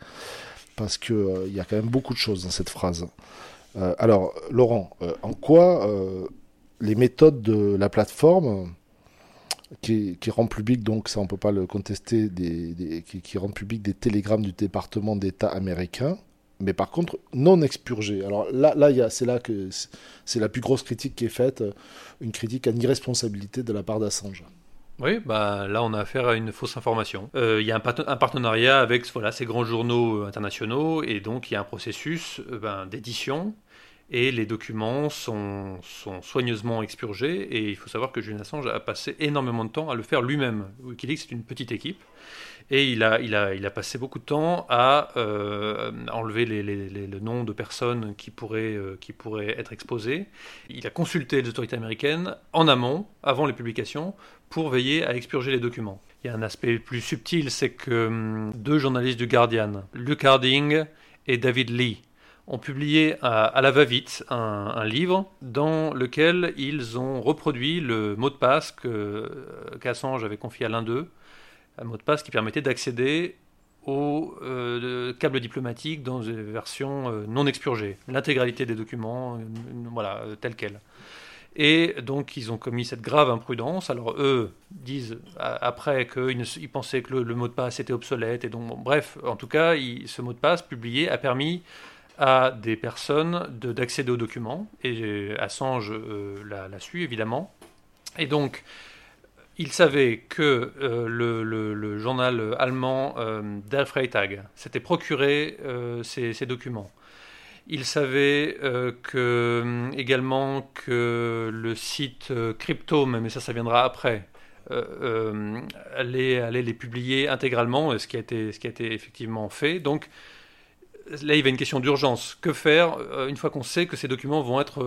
parce qu'il euh, y a quand même beaucoup de choses dans cette phrase. Euh, alors, Laurent, euh, en quoi les méthodes de la plateforme qui, rend public, donc ça on peut pas le contester, qui, qui rend public des télégrammes du département d'État américain, mais par contre non expurgé. Alors là, là c'est là que c'est la plus grosse critique qui est faite, une critique à l'irresponsabilité de la part d'Assange. Oui, bah, là on a affaire à une fausse information. Euh, il y a un, partenariat avec voilà, ces grands journaux euh, internationaux et donc il y a un processus euh, ben, d'édition et les documents sont, sont, soigneusement expurgés. Et il faut savoir que Julian Assange a passé énormément de temps à le faire lui-même. Wikileaks, c'est une petite équipe. Et il a, il, a, il a passé beaucoup de temps à euh, enlever les, les, le nom de personnes qui pourraient, euh, qui pourraient être exposées. Il a consulté les autorités américaines en amont, avant les publications, pour veiller à expurger les documents. Il y a un aspect plus subtil, c'est que hum, deux journalistes du Guardian, Luke Harding et David Lee, ont publié à, la va-vite un, livre dans lequel ils ont reproduit le mot de passe que qu'Assange avait confié à l'un d'eux, un mot de passe qui permettait d'accéder aux euh, câbles diplomatiques dans des versions euh, non expurgées, l'intégralité des documents, euh, voilà, tels quels. Et donc ils ont commis cette grave imprudence. Alors eux disent après qu'ils ils pensaient que le, mot de passe était obsolète. Et donc bref, en tout cas, ce mot de passe publié a permis à des personnes d'accéder aux documents. Et Assange l'a su évidemment. Et donc il savait que euh, le, journal allemand euh, Der Freitag s'était procuré euh, ces, documents. Il savait que, également que le site Cryptome, mais ça, ça viendra après, allait, les publier intégralement, ce qui, a été, effectivement fait. Donc là, il y avait une question d'urgence. Que faire une fois qu'on sait que ces documents vont être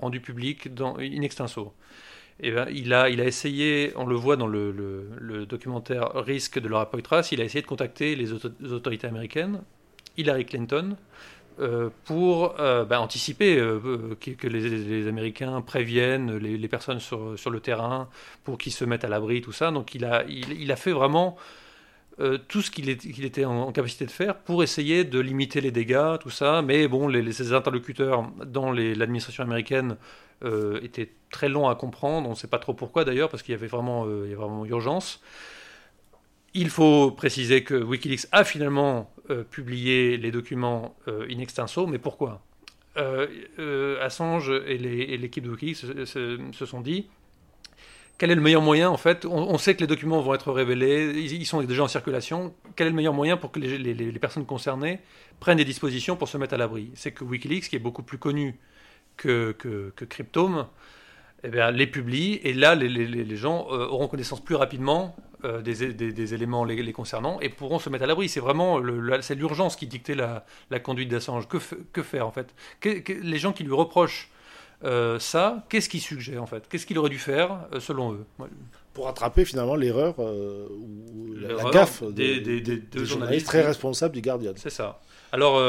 rendus publics in extenso? Eh ben, il, a, il a essayé, on le voit dans le, documentaire Risque de Laura Poitras, il a essayé de contacter les, autorités américaines, Hillary Clinton, euh, pour euh, ben, anticiper euh, que, les, Américains préviennent les, personnes sur, sur, le terrain pour qu'ils se mettent à l'abri, tout ça. Donc il a, il, a fait vraiment tout ce qu'il était en, capacité de faire pour essayer de limiter les dégâts, tout ça. Mais bon, les, ses interlocuteurs dans l'administration américaine était très long à comprendre. On ne sait pas trop pourquoi d'ailleurs, parce qu'il y avait vraiment, euh, y vraiment urgence. Il faut préciser que Wikileaks a finalement euh, publié les documents in extenso, mais pourquoi? Assange et l'équipe de Wikileaks se, sont dit quel est le meilleur moyen en fait? On, sait que les documents vont être révélés, ils, sont déjà en circulation. Quel est le meilleur moyen pour que les, les personnes concernées prennent des dispositions pour se mettre à l'abri? C'est que Wikileaks, qui est beaucoup plus connu que, que, Cryptome, eh bien, les publie, et là, les, les, les gens euh, auront connaissance plus rapidement euh, des, des, des, éléments les, concernant et pourront se mettre à l'abri. C'est vraiment c'est l'urgence qui dictait la, la conduite d'Assange. Que, que, faire, en fait? Les gens qui lui reprochent euh, ça, qu'est-ce qu'ils suggèrent, en fait? Qu'est-ce qu'il aurait dû faire, selon eux? Pour attraper, finalement, l'erreur ou la, gaffe des, des, journalistes très responsables du Guardian. C'est ça. Alors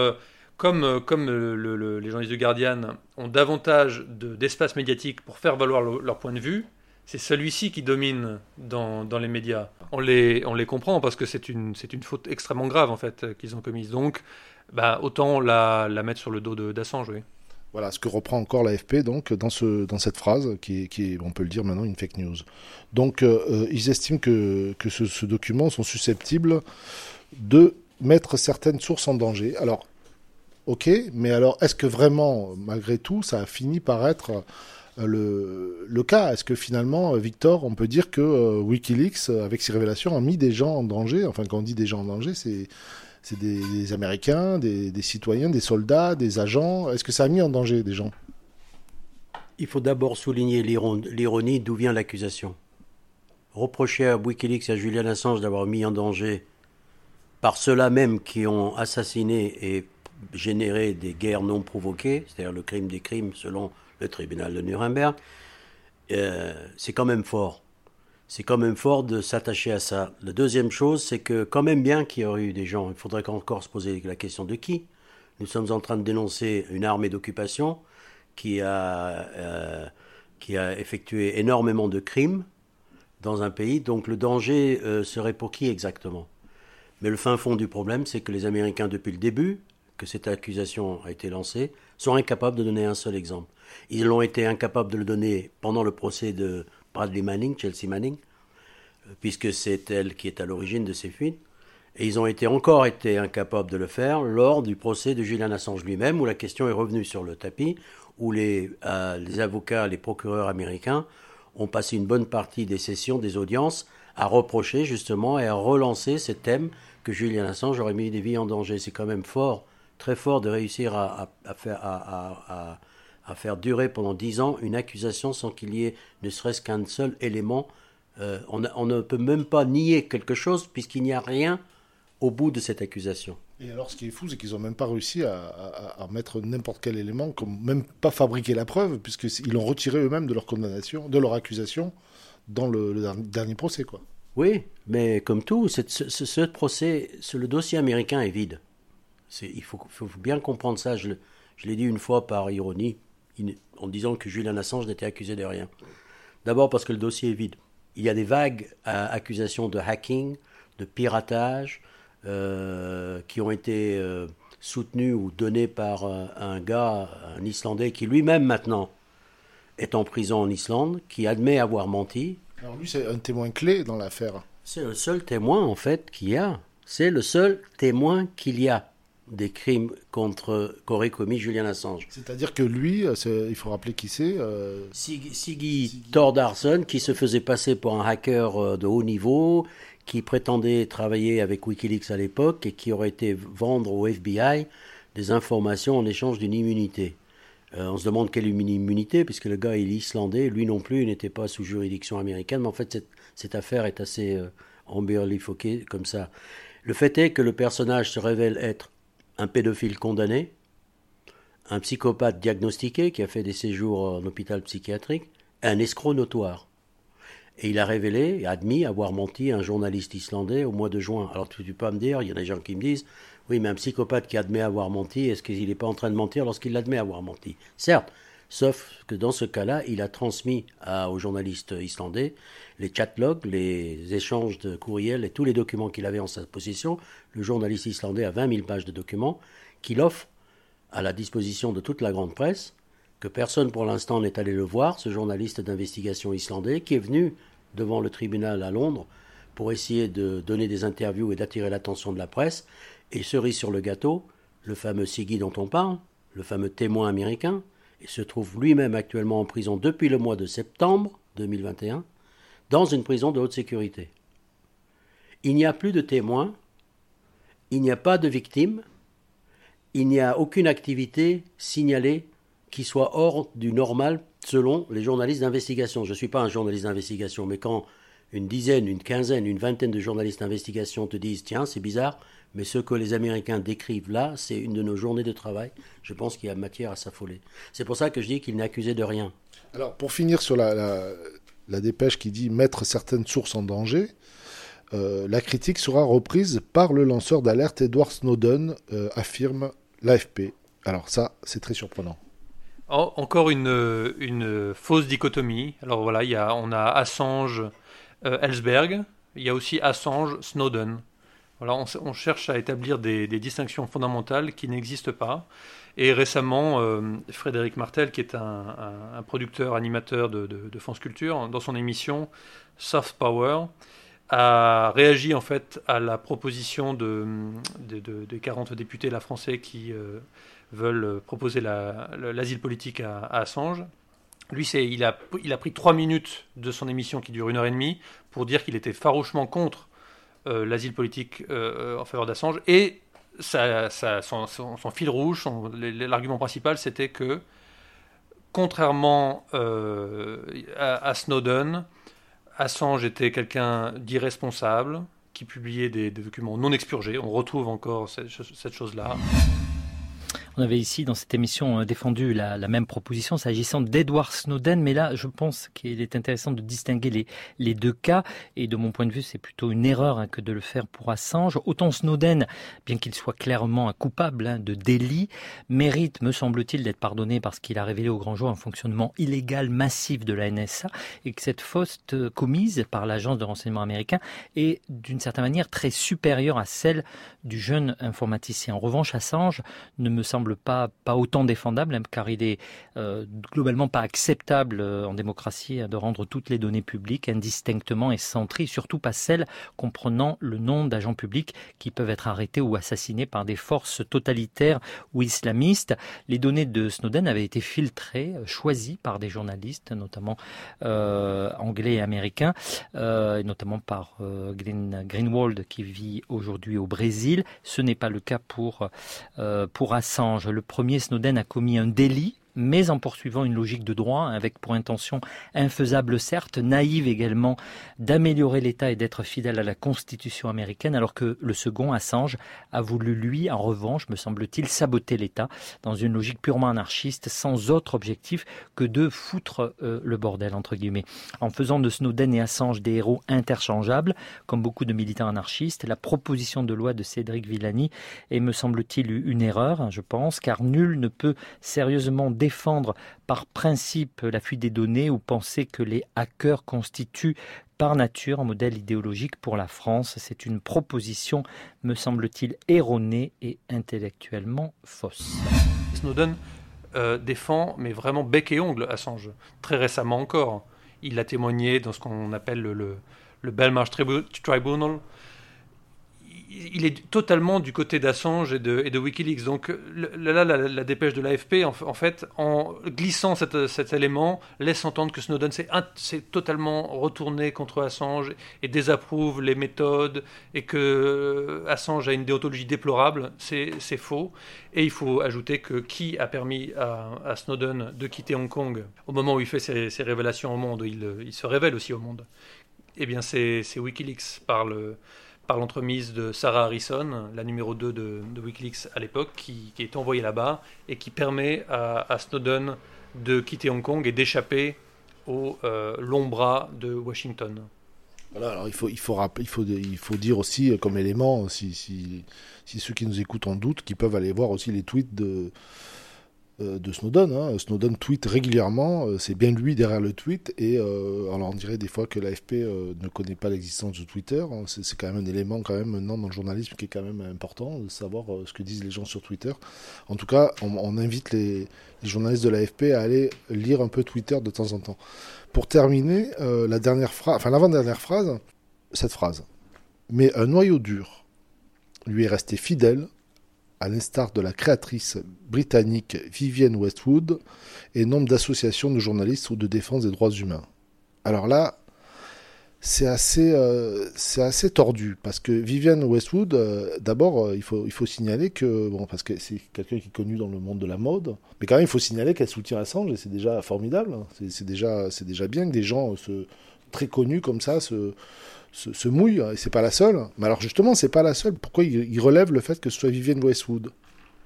comme, euh, comme les journalistes du Guardian ont davantage d'espace médiatique pour faire valoir leur point de vue, c'est celui-ci qui domine dans, les médias. On les, comprend parce que c'est une, faute extrêmement grave en fait qu'ils ont commise. Donc, bah, autant la, mettre sur le dos d'Assange. Oui. Voilà ce que reprend encore l'AFP dans, ce, dans cette phrase qui est, on peut le dire maintenant, une fake news. Donc euh, euh, ils estiment que, que ce, ce document sont susceptibles de mettre certaines sources en danger. Alors ok, mais alors est-ce que vraiment, malgré tout, ça a fini par être euh, le, le cas? Est-ce que finalement, euh, Victor, on peut dire que euh, Wikileaks, avec ses révélations, a mis des gens en danger? Enfin, quand on dit des gens en danger, c'est c'est des, Américains, des, des, citoyens, des soldats, des agents. Est-ce que ça a mis en danger des gens? Il faut d'abord souligner l'ironie d'où vient l'accusation. Reprocher à Wikileaks et à Julian Assange d'avoir mis en danger par ceux-là même qui ont assassiné et générer des guerres non provoquées, c'est-à-dire le crime des crimes selon le tribunal de Nuremberg, euh, c'est quand même fort. C'est quand même fort de s'attacher à ça. La deuxième chose, c'est que quand même bien qu'il y aurait eu des gens, il faudrait encore se poser la question de qui. Nous sommes en train de dénoncer une armée d'occupation qui a, euh, qui a effectué énormément de crimes dans un pays. Donc le danger euh, serait pour qui exactement? Mais le fin fond du problème, c'est que les Américains, depuis le début, que cette accusation a été lancée, sont incapables de donner un seul exemple. Ils l'ont été incapables de le donner pendant le procès de Bradley Manning, Chelsea Manning, euh, puisque c'est elle qui est à l'origine de ces fuites. Et ils ont encore été incapables de le faire lors du procès de Julian Assange lui-même, où la question est revenue sur le tapis, où les, euh, les avocats, les procureurs américains ont passé une bonne partie des sessions, des audiences, à reprocher justement et à relancer ce thème que Julian Assange aurait mis des vies en danger. C'est quand même fort très fort de réussir à, faire, à, faire, durer pendant dix ans une accusation sans qu'il y ait ne serait-ce qu'un seul élément. Euh, on, on, ne peut même pas nier quelque chose puisqu'il n'y a rien au bout de cette accusation. Et alors, ce qui est fou, c'est qu'ils n'ont même pas réussi à, mettre n'importe quel élément, comme même pas fabriquer la preuve, puisqu'ils l'ont retiré eux-mêmes de leur condamnation, de leur accusation, dans le, dernier procès, quoi. Oui, mais comme tout, ce, ce, procès, le dossier américain est vide. Il faut, bien comprendre ça. Je, l'ai dit une fois par ironie, en disant que Julian Assange n'était accusé de rien. D'abord parce que le dossier est vide. Il y a des vagues accusations de hacking, de piratage, euh, qui ont été euh, soutenus ou donnés par euh, un gars, un Islandais, qui lui-même maintenant est en prison en Islande, qui admet avoir menti. Alors lui, c'est un témoin clé dans l'affaire. C'est le seul témoin, en fait, qu'il y a. C'est le seul témoin qu'il y a des crimes contre qu'aurait commis Julian Assange. C'est-à-dire que lui, il faut rappeler qui c'est. Siggy, Siggy Thordarson, qui se faisait passer pour un hacker de haut niveau, qui prétendait travailler avec Wikileaks à l'époque et qui aurait été vendre au FBI des informations en échange d'une immunité. Euh, on se demande quelle immunité, puisque le gars est islandais, lui non plus n'était pas sous juridiction américaine, mais en fait cette, affaire est assez euh, emberlifoquée comme ça. Le fait est que le personnage se révèle être un pédophile condamné, un psychopathe diagnostiqué qui a fait des séjours en hôpital psychiatrique, un escroc notoire. Et il a révélé et admis avoir menti un journaliste islandais au mois de juin. Alors tu, peux pas me dire, il y a des gens qui me disent, oui, mais un psychopathe qui admet avoir menti, est-ce qu'il n'est pas en train de mentir lorsqu'il admet avoir menti? Certes, sauf que dans ce cas-là, il a transmis aux journalistes islandais les chatlogs, les échanges de courriels et tous les documents qu'il avait en sa possession. Le journaliste islandais a 20 000 pages de documents qu'il offre à la disposition de toute la grande presse que personne pour l'instant n'est allé le voir, ce journaliste d'investigation islandais, qui est venu devant le tribunal à Londres pour essayer de donner des interviews et d'attirer l'attention de la presse. Et cerise sur le gâteau, le fameux Siggy dont on parle, le fameux témoin américain, se trouve lui-même actuellement en prison depuis le mois de septembre 2021, dans une prison de haute sécurité. Il n'y a plus de témoins, il n'y a pas de victimes, il n'y a aucune activité signalée qui soit hors du normal selon les journalistes d'investigation. Je ne suis pas un journaliste d'investigation, mais quand une dizaine, une quinzaine, une vingtaine de journalistes d'investigation te disent tiens, c'est bizarre, mais ce que les Américains décrivent là, c'est une de nos journées de travail, je pense qu'il y a matière à s'affoler. C'est pour ça que je dis qu'il n'est accusé de rien. Alors, pour finir sur la, dépêche qui dit mettre certaines sources en danger, euh, la critique sera reprise par le lanceur d'alerte Edward Snowden, euh, affirme l'AFP. Alors ça, c'est très surprenant. Encore une, une, fausse dichotomie. Alors voilà, y a, on a Assange, euh, Ellsberg, il y a aussi Assange, Snowden. On, cherche à établir des, distinctions fondamentales qui n'existent pas. Et récemment, euh, Frédéric Martel, qui est un, producteur, animateur de, France Culture, dans son émission Soft Power, a réagi en fait à la proposition de, des 40 députés la français qui euh, veulent proposer l'asile politique à, Assange. Lui, il a, pris trois minutes de son émission qui dure une heure et demie pour dire qu'il était farouchement contre l'asile politique euh, en faveur d'Assange. Et ça, son, fil rouge, l'argument principal, c'était que, contrairement euh, à, Snowden, Assange était quelqu'un d'irresponsable, qui publiait des, documents non expurgés. On retrouve encore cette chose-là. On avait ici dans cette émission euh, défendu la, même proposition s'agissant d'Edward Snowden, mais là je pense qu'il est intéressant de distinguer les, deux cas, et de mon point de vue c'est plutôt une erreur hein, que de le faire pour Assange. Autant Snowden, bien qu'il soit clairement un coupable hein, de délit, mérite, me semble-t-il, d'être pardonné parce qu'il a révélé au grand jour un fonctionnement illégal massif de la NSA, et que cette fausse euh, commise par l'agence de renseignement américain est d'une certaine manière très supérieure à celle du jeune informaticien. En revanche, Assange ne me semble pas, pas autant défendable, hein, car il est euh, globalement pas acceptable euh, en démocratie de rendre toutes les données publiques indistinctement et centrées, surtout pas celles comprenant le nom d'agents publics qui peuvent être arrêtés ou assassinés par des forces totalitaires ou islamistes. Les données de Snowden avaient été filtrées, choisies par des journalistes, notamment anglais et américains, et notamment par Green, Greenwald qui vit aujourd'hui au Brésil. Ce n'est pas le cas pour, euh, pour Assange. Le premier, Snowden, a commis un délit mais en poursuivant une logique de droit, avec pour intention infaisable certes, naïve également, d'améliorer l'État et d'être fidèle à la Constitution américaine, alors que le second, Assange, a voulu, lui, en revanche, me semble-t-il, saboter l'État dans une logique purement anarchiste, sans autre objectif que de foutre euh, le bordel, entre guillemets. En faisant de Snowden et Assange des héros interchangeables, comme beaucoup de militants anarchistes, la proposition de loi de Cédric Villani est, me semble-t-il, une erreur, hein, je pense, car nul ne peut sérieusement défendre par principe la fuite des données ou penser que les hackers constituent par nature un modèle idéologique pour la France. C'est une proposition, me semble-t-il, erronée et intellectuellement fausse. Snowden euh, défend, mais vraiment bec et ongle, Assange. Très récemment encore, il a témoigné dans ce qu'on appelle le, le, le Belmarsh Tribunal, il est totalement du côté d'Assange et de, Wikileaks. Donc là, la, dépêche de l'AFP, en, fait, en glissant cet, élément, laisse entendre que Snowden s'est totalement retourné contre Assange et désapprouve les méthodes et que euh, Assange a une déontologie déplorable. C'est faux. Et il faut ajouter que qui a permis à, Snowden de quitter Hong Kong au moment où il fait ses, révélations au monde, il, il, se révèle aussi au monde Eh bien, c'est Wikileaks par le par l'entremise de Sarah Harrison, la numéro 2 de, Wikileaks à l'époque, qui, est envoyée là-bas et qui permet à, Snowden de quitter Hong Kong et d'échapper au euh, long bras de Washington. Alors il faut, il, faut, il, faut, il faut dire aussi euh, comme élément, si, si, si ceux qui nous écoutent en doute, qui peuvent aller voir aussi les tweets de, de Snowden. Hein. Snowden tweet régulièrement, euh, c'est bien lui derrière le tweet, et euh, alors on dirait des fois que l'AFP ne connaît pas l'existence de Twitter. Hein. C'est quand même un élément quand même maintenant dans le journalisme qui est quand même important, de savoir ce que disent les gens sur Twitter. En tout cas, on, invite les, journalistes de l'AFP à aller lire un peu Twitter de temps en temps. Pour terminer, la dernière phrase, enfin l'avant-dernière phrase, cette phrase. Mais un noyau dur lui est resté fidèle à l'instar de la créatrice britannique Vivienne Westwood et nombre d'associations de journalistes ou de défense des droits humains. Alors là, c'est assez, euh, c'est assez tordu parce que Vivienne Westwood, euh, d'abord, euh, il, faut, il faut signaler que, bon, parce que c'est quelqu'un qui est connu dans le monde de la mode, mais quand même, il faut signaler qu'elle soutient Assange et c'est déjà formidable. C'est, déjà, c'est déjà bien que des gens très connus comme ça se, se, mouille, et c'est pas la seule. Mais alors justement, c'est pas la seule. Pourquoi il, relève le fait que ce soit Vivienne Westwood?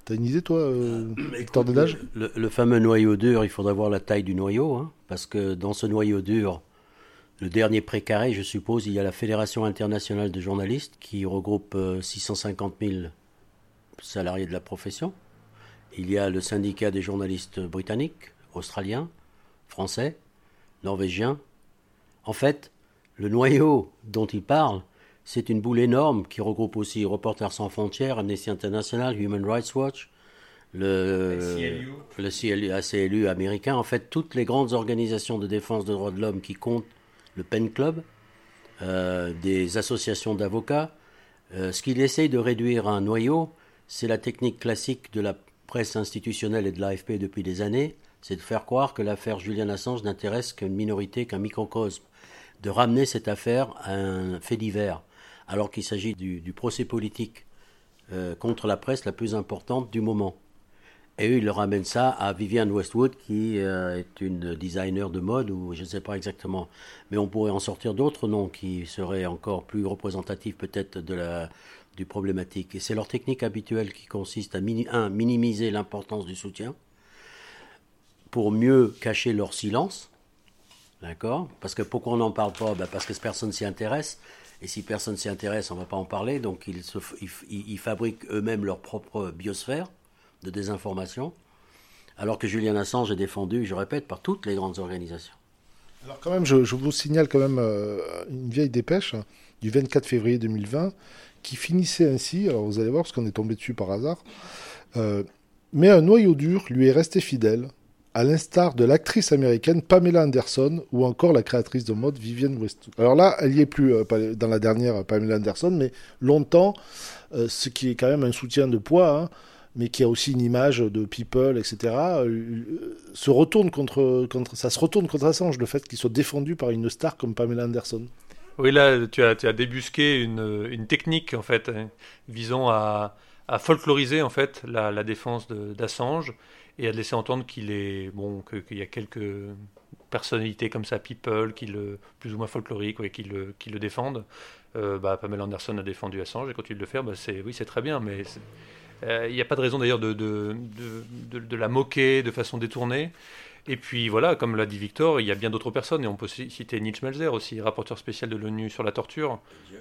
T'as une idée, toi, euh, Victor Dedage le, le, fameux noyau dur, il faudra voir la taille du noyau, hein, parce que dans ce noyau dur, le dernier précaré, je suppose, il y a la Fédération internationale de journalistes qui regroupe 650 euh, 000 salariés de la profession. Il y a le syndicat des journalistes britanniques, australiens, français, norvégiens. En fait, le noyau dont il parle, c'est une boule énorme qui regroupe aussi Reporters sans frontières, Amnesty International, Human Rights Watch, le, le ACLU américain, en fait toutes les grandes organisations de défense des droits de l'homme qui comptent, le Pen Club, euh, des associations d'avocats. Euh, ce qu'il essaye de réduire à un noyau, c'est la technique classique de la presse institutionnelle et de l'AFP depuis des années, c'est de faire croire que l'affaire Julian Assange n'intéresse qu'une minorité, qu'un microcosme de ramener cette affaire à un fait divers, alors qu'il s'agit du, procès politique euh, contre la presse la plus importante du moment. Et eux, ils le ramènent ça à Vivienne Westwood, qui euh, est une designer de mode, ou je ne sais pas exactement. Mais on pourrait en sortir d'autres noms qui seraient encore plus représentatifs peut-être de la du problématique. Et c'est leur technique habituelle qui consiste à minimiser l'importance du soutien pour mieux cacher leur silence D'accord Parce que pourquoi on n'en parle pas ben Parce que personne s'y intéresse. Et si personne s'y intéresse, on ne va pas en parler. Donc ils, ils, fabriquent eux-mêmes leur propre biosphère de désinformation. Alors que Julian Assange est défendu, je répète, par toutes les grandes organisations. Alors quand même, je, vous signale quand même euh, une vieille dépêche du 24 février 2020 qui finissait ainsi. Alors vous allez voir, parce qu'on est tombé dessus par hasard. Euh, Mais un noyau dur lui est resté fidèle, à l'instar de l'actrice américaine Pamela Anderson ou encore la créatrice de mode Vivienne Westwood. Alors là, elle n'y est plus euh, dans la dernière Pamela Anderson, mais longtemps, euh, ce qui est quand même un soutien de poids, hein, mais qui a aussi une image de people, etc., euh, se retourne contre, contre, ça se retourne contre Assange, le fait qu'il soit défendu par une star comme Pamela Anderson. Oui, là, tu as, tu as débusqué une, une, technique, en fait, hein, visant à, à, folkloriser, en fait, la défense d'Assange et à laisser entendre qu'il est, bon, qu'il y a quelques personnalités comme ça, people, qui le, plus ou moins folkloriques, qui, le, qui le défendent. Euh, bah, Pamela Anderson a défendu Assange et continue de le faire, bah, c'est, oui, c'est très bien, mais euh, il n'y a pas de raison d'ailleurs de, de, de, la moquer de façon détournée. Et puis voilà, comme l'a dit Victor, il y a bien d'autres personnes, et on peut citer Nietzsche Melzer aussi, rapporteur spécial de l'ONU sur la torture. Euh,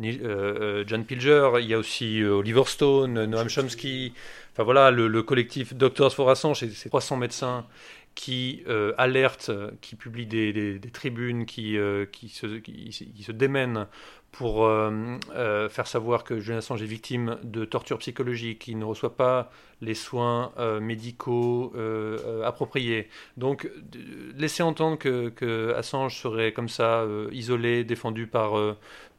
John Pilger, il y a aussi Oliver Stone, Noam Chomsky, enfin voilà, le, le collectif Doctors for Assange, c'est 300 médecins qui euh, alertent, qui publient des, des, des tribunes, qui, euh, qui, se, qui, qui, se démènent pour euh, euh, faire savoir que Julian Assange est victime de torture psychologique, qu'il ne reçoit pas les soins euh, médicaux euh, appropriés. Donc, laisser entendre que, que, Assange serait comme ça, isolé, défendu par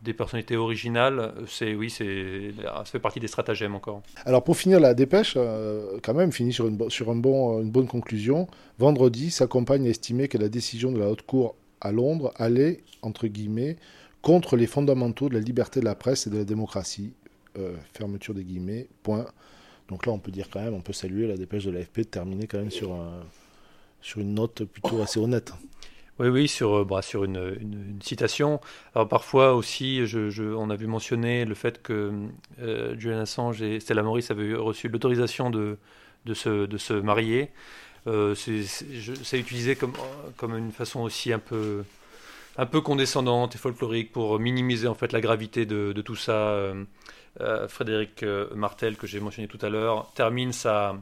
des personnalités originales, c'est oui, c'est ça fait partie des stratagèmes encore. Alors pour finir la dépêche, euh, quand même finit sur une sur un bon une bonne conclusion. Vendredi, sa compagne a estimé que la décision de la haute cour à Londres allait entre guillemets contre les fondamentaux de la liberté de la presse et de la démocratie. Euh, fermeture des guillemets. Point. Donc là, on peut dire quand même, on peut saluer la dépêche de l'AFP de terminer quand même sur un, sur une note plutôt assez honnête. Oui, oui, sur, bah, sur une, une, citation. Alors parfois aussi, on a vu mentionner le fait que euh, Julian Assange et Stella Maurice avaient reçu l'autorisation de, de, se, de se marier. Euh, c'est utilisé comme, comme une façon aussi un peu, un peu condescendante et folklorique pour minimiser en fait la gravité de, tout ça. Euh, Frédéric Martel, que j'ai mentionné tout à l'heure, termine sa,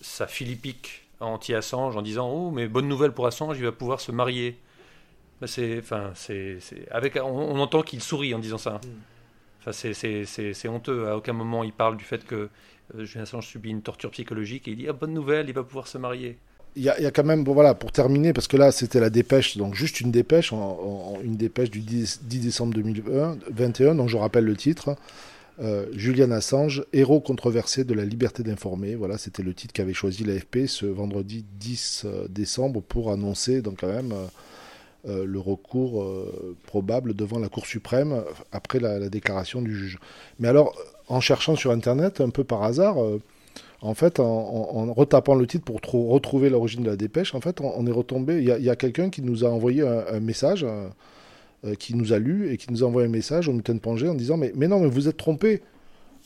sa philippique anti-Assange en disant Oh, mais bonne nouvelle pour Assange, il va pouvoir se marier. Ben c'est, enfin, c'est, avec, on, on entend qu'il sourit en disant ça. Enfin, c'est honteux. À aucun moment il parle du fait que euh, Julian Assange subit une torture psychologique et il dit ah, bonne nouvelle, il va pouvoir se marier. Il y, a, il y a quand même, bon, voilà, pour terminer, parce que là c'était la dépêche, donc juste une dépêche, en, en, une dépêche du 10, 10 décembre 2021, donc je rappelle le titre. Euh, Julian Assange, héros controversé de la liberté d'informer. Voilà, c'était le titre qu'avait choisi l'AFP ce vendredi 10 euh, décembre pour annoncer donc quand même euh, le recours probable devant la Cour suprême après la, la, déclaration du juge. Mais alors, en cherchant sur Internet, un peu par hasard, en fait, en, retapant le titre pour retrouver l'origine de la dépêche, en fait, on, est retombé. Il y a, quelqu'un qui nous a envoyé un, message. Qui nous a lu et qui nous a envoyé un message au Muten Pangé en disant mais, mais non, mais vous êtes trompé.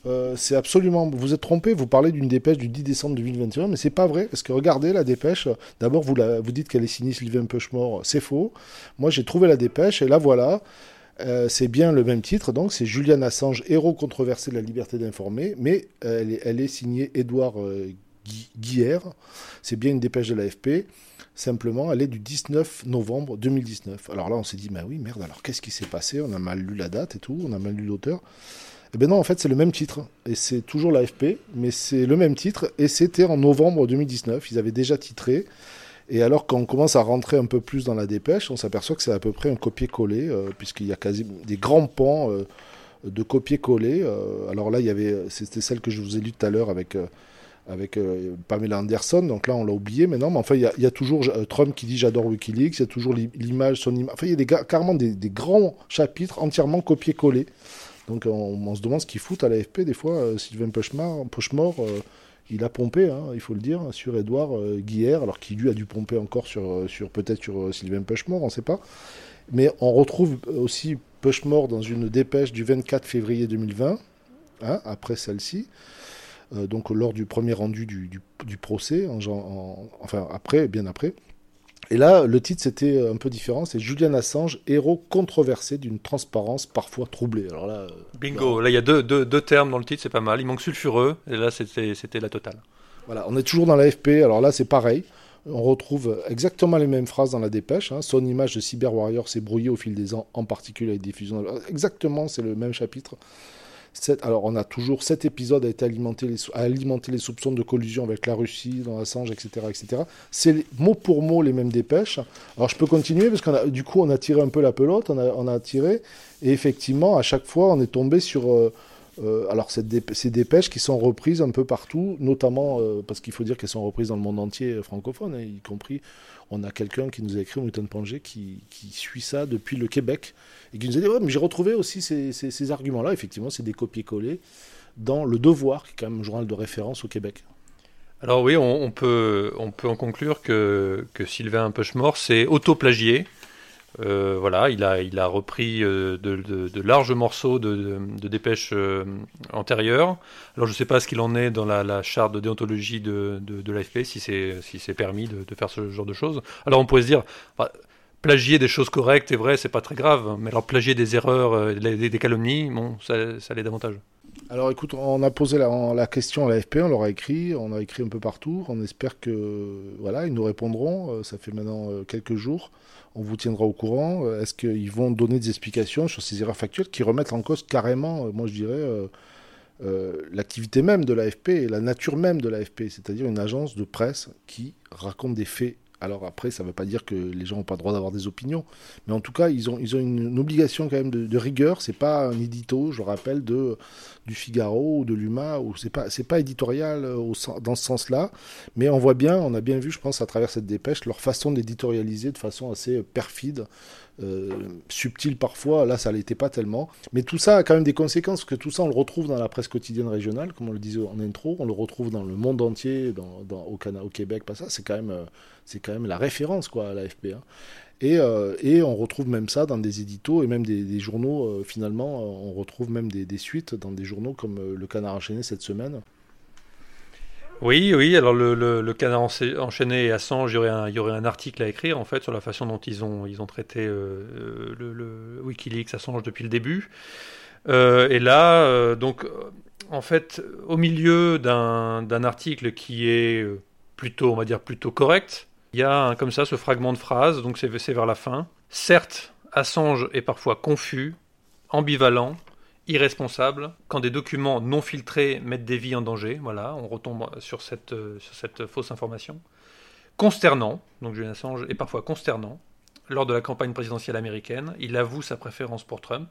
Euh, c'est absolument. Vous êtes trompé, vous parlez d'une dépêche du 10 décembre 2021, mais c'est pas vrai. Parce que regardez la dépêche. D'abord, vous, la, vous dites qu'elle est signée Sylvain Peuchemort. C'est faux. Moi, j'ai trouvé la dépêche et là, voilà. Euh, c'est bien le même titre, donc c'est Julian Assange, héros controversé de la liberté d'informer, mais elle est, elle est signée Édouard euh, Guillère. C'est bien une dépêche de l'AFP. Simplement, elle est du 19 novembre 2019. Alors là, on s'est dit, bah oui, merde, alors qu'est-ce qui s'est passé? On a mal lu la date et tout, on a mal lu l'auteur. Eh bien non, en fait, c'est le même titre. Et c'est toujours l'AFP, mais c'est le même titre. Et c'était en novembre 2019. Ils avaient déjà titré. Et alors, quand on commence à rentrer un peu plus dans la dépêche, on s'aperçoit que c'est à peu près un copier-coller, euh, puisqu'il y a quasi des grands pans euh, de copier-coller. Euh, alors là, il y avait, c'était celle que je vous ai lue tout à l'heure avec avec euh, Pamela Anderson. Donc là, on l'a oublié maintenant. Mais enfin, il y, a toujours euh, Trump qui dit j'adore Wikileaks. Il y a toujours l'image, son image. Enfin, il y a carrément des, grands chapitres entièrement copiés-collés. Donc on, on, se demande ce qu'ils foutent à l'AFP. Des fois, euh, Sylvain Pochemort, Pochemort euh, il a pompé, hein, il faut le dire, sur Edouard euh, Guillère, alors qu'il lui a dû pomper encore sur, euh, sur peut-être sur Sylvain Pochemort, on ne sait pas. Mais on retrouve aussi Pochemort dans une dépêche du 24 février 2020, hein, après celle-ci euh, donc lors du premier rendu du, du, du procès, en, en, enfin après, bien après. Et là, le titre, c'était un peu différent. C'est Julian Assange, héros controversé d'une transparence parfois troublée. Alors là, Bingo. Là, il y a deux, deux, deux, termes dans le titre, c'est pas mal. Il manque sulfureux, et là, c'était la totale. Voilà, on est toujours dans l'AFP. Alors là, c'est pareil. On retrouve exactement les mêmes phrases dans la dépêche. Hein. Son image de cyber warrior s'est brouillée au fil des ans, en particulier avec diffusion. Exactement, c'est le même chapitre. Alors, on a toujours cet épisode a été alimenté les, a alimenté les soupçons de collusion avec la Russie dans Assange, etc., etc. C'est mot pour mot les mêmes dépêches. Alors, je peux continuer parce qu'on du coup, on a tiré un peu la pelote, on a, on a tiré, et effectivement, à chaque fois, on est tombé sur euh, euh, alors, ces dépêches qui sont reprises un peu partout, notamment euh, parce qu'il faut dire qu'elles sont reprises dans le monde entier francophone, hein, y compris. On a quelqu'un qui nous a écrit, Newton Pangé, qui, suit ça depuis le Québec et qui nous a dit j'ai retrouvé aussi ces, arguments-là. Effectivement, c'est des copier-coller dans Le Devoir, qui est quand même un journal de référence au Québec. Alors, oui, on, peut, on peut en conclure que, que Sylvain Pechemort s'est auto-plagié. Euh, voilà, il a, il a repris euh, de, larges morceaux de, dépêches euh, antérieures. Alors je ne sais pas ce qu'il en est dans la, charte de déontologie de, l'AFP, si c'est si permis de, faire ce genre de choses. Alors on pourrait se dire, plagier des choses correctes et vraies, c'est pas très grave, mais alors plagier des erreurs, des, calomnies, bon, ça, ça l'est davantage. Alors écoute, on a posé la, question à l'AFP, on leur a écrit, on a écrit un peu partout, on espère que voilà, ils nous répondront, ça fait maintenant quelques jours. On vous tiendra au courant. Euh, est-ce qu'ils vont donner des explications sur ces erreurs factuelles qui remettent en cause carrément, euh, moi je dirais, euh, l'activité même de l'AFP et la nature même de l'AFP, c'est-à-dire une agence de presse qui raconte des faits alors après, ça ne veut pas dire que les gens n'ont pas le droit d'avoir des opinions, mais en tout cas, ils ont, une, obligation quand même de, de rigueur. C'est pas un édito, je rappelle, de du Figaro ou de l'UMA, ou c'est pas éditorial au, dans ce sens-là, mais on voit bien, on a bien vu, je pense, à travers cette dépêche, leur façon d'éditorialiser de façon assez perfide. Euh, subtil parfois, là ça l'était pas tellement. Mais tout ça a quand même des conséquences, que tout ça on le retrouve dans la presse quotidienne régionale, comme on le disait en intro, on le retrouve dans le monde entier, au, Canada, au Québec, pas ça, c'est quand même, euh, quand même la référence quoi à l'AFP. Hein. Et, euh, et, on retrouve même ça dans des éditos et même des, journaux, finalement, on retrouve même des, des, suites dans des journaux comme Le Canard enchaîné cette semaine. Oui, oui. Alors le, le, canard enchaîné et Assange, il y, aurait un, article à écrire en fait sur la façon dont ils ont, ils ont traité euh, le, le, WikiLeaks Assange depuis le début. Euh, et là, euh, donc, en fait, au milieu d'un article qui est plutôt, on va dire, plutôt correct, il y a comme ça ce fragment de phrase. Donc c'est vers la fin. Certes, Assange est parfois confus, ambivalent, irresponsable quand des documents non filtrés mettent des vies en danger. Voilà, on retombe sur cette, euh, sur cette fausse information. Consternant, donc Julian Assange est parfois consternant. Lors de la campagne présidentielle américaine, il avoue sa préférence pour Trump.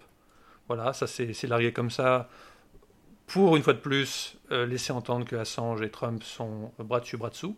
Voilà, ça c'est largué comme ça pour une fois de plus euh, laisser entendre que Assange et Trump sont bras dessus, bras dessous.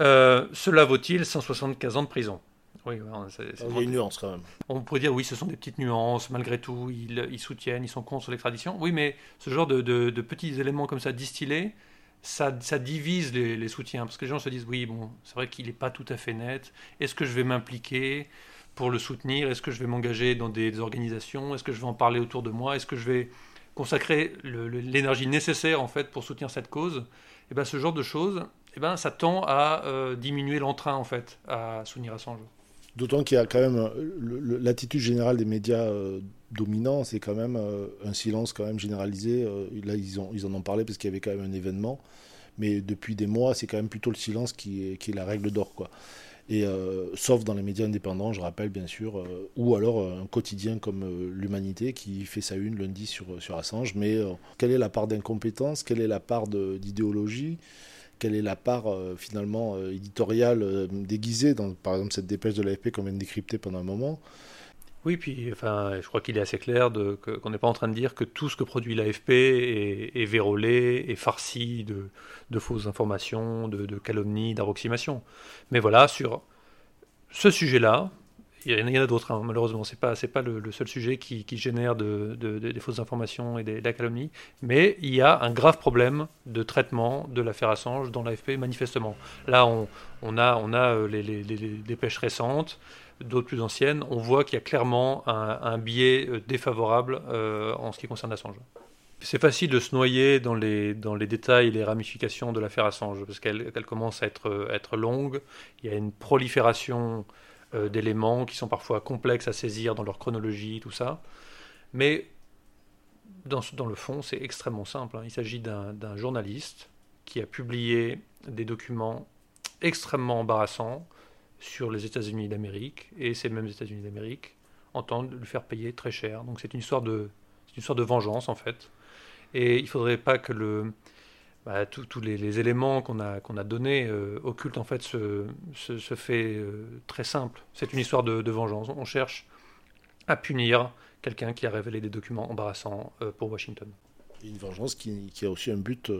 Euh, cela vaut-il 175 ans de prison? Oui, il y a une nuance quand même. On pourrait dire oui, ce sont des petites nuances. Malgré tout, ils, soutiennent, ils sont contre l'extradition. Oui, mais ce genre de, petits éléments comme ça distillés, ça, divise les, soutiens parce que les gens se disent oui, bon, c'est vrai qu'il n'est pas tout à fait net. Est-ce que je vais m'impliquer pour le soutenir? Est-ce que je vais m'engager dans des, organisations? Est-ce que je vais en parler autour de moi? Est-ce que je vais consacrer l'énergie nécessaire en fait pour soutenir cette cause? Et eh ben ce genre de choses, eh ben ça tend à euh, diminuer l'entrain en fait à soutenir Assange. D'autant qu'il y a quand même euh, l'attitude générale des médias euh, dominants, c'est quand même euh, un silence quand même généralisé. là, ils, ont, ils en ont parlé parce qu'il y avait quand même un événement, mais depuis des mois, c'est quand même plutôt le silence qui est, qui est la règle d'or. Et sauf dans les médias indépendants, je rappelle bien sûr, ou alors un quotidien comme l'Humanité qui fait sa une lundi sur, sur Assange. Mais quelle est la part d'incompétence? Quelle est la part d'idéologie? Quelle est la part euh, finalement euh, éditoriale euh, déguisée dans, par exemple, cette dépêche de l'AFP qu'on vient de décrypter pendant un moment. Oui, puis enfin, je crois qu'il est assez clair qu'on n'est pas en train de dire que tout ce que produit l'AFP est, vérolé, est farci de, de fausses informations, de calomnies, d'approximations. Mais voilà, sur ce sujet-là, il y en a d'autres, hein, malheureusement. Ce n'est pas, pas le, seul sujet qui, génère de, des fausses informations et des, de la calomnie. Mais il y a un grave problème de traitement de l'affaire Assange dans l'AFP, manifestement. Là, on, a, on a euh, les, dépêches récentes, d'autres plus anciennes. On voit qu'il y a clairement un, biais euh, défavorable euh, en ce qui concerne Assange. C'est facile de se noyer dans les, dans les détails les ramifications de l'affaire Assange, parce qu'elle commence à être longue. Il y a une prolifération euh, d'éléments qui sont parfois complexes à saisir dans leur chronologie, tout ça. Mais dans, le fond, c'est extrêmement simple. Hein. Il s'agit d'un journaliste qui a publié des documents extrêmement embarrassants sur les États-Unis d'Amérique, et ces mêmes États-Unis d'Amérique entendent le faire payer très cher. Donc c'est une histoire de, C'est une sorte de vengeance en fait. Et il faudrait pas que le, bah, tous les, éléments qu'on a, qu'on a donnés euh, occultent en fait ce, ce, fait euh, très simple. C'est une histoire de, vengeance. On cherche à punir quelqu'un qui a révélé des documents embarrassants euh, pour Washington. Une vengeance qui, qui a aussi un but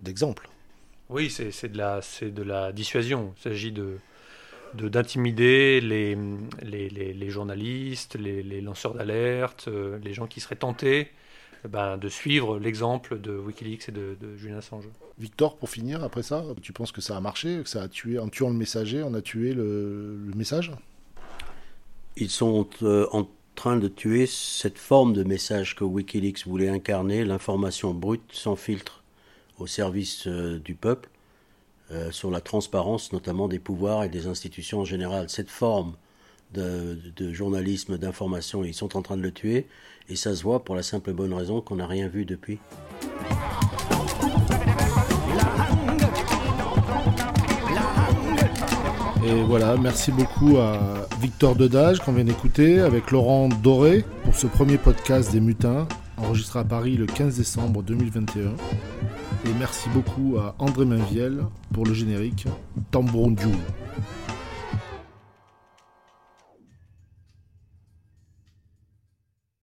d'exemple. Oui, c'est de, la, de la dissuasion. Il s'agit de d'intimider les, les, les, journalistes, les, lanceurs d'alerte, les gens qui seraient tentés ben, de suivre l'exemple de Wikileaks et de, de, Julian Assange. Victor, pour finir, après ça, tu penses que ça a marché, que ça a tué, en tuant le messager, on a tué le, message? Ils sont euh, en train de tuer cette forme de message que Wikileaks voulait incarner, l'information brute, sans filtre, au service euh, du peuple, euh, sur la transparence notamment des pouvoirs et des institutions en général. Cette forme de, journalisme, d'information, ils sont en train de le tuer. Et ça se voit pour la simple et bonne raison qu'on n'a rien vu depuis. Et voilà, merci beaucoup à Victor Dedage qu'on vient d'écouter avec Laurent Doré pour ce premier podcast des Mutins, enregistré à Paris le 15 décembre 2021. Et merci beaucoup à André Mainviel pour le générique Tambon Joule.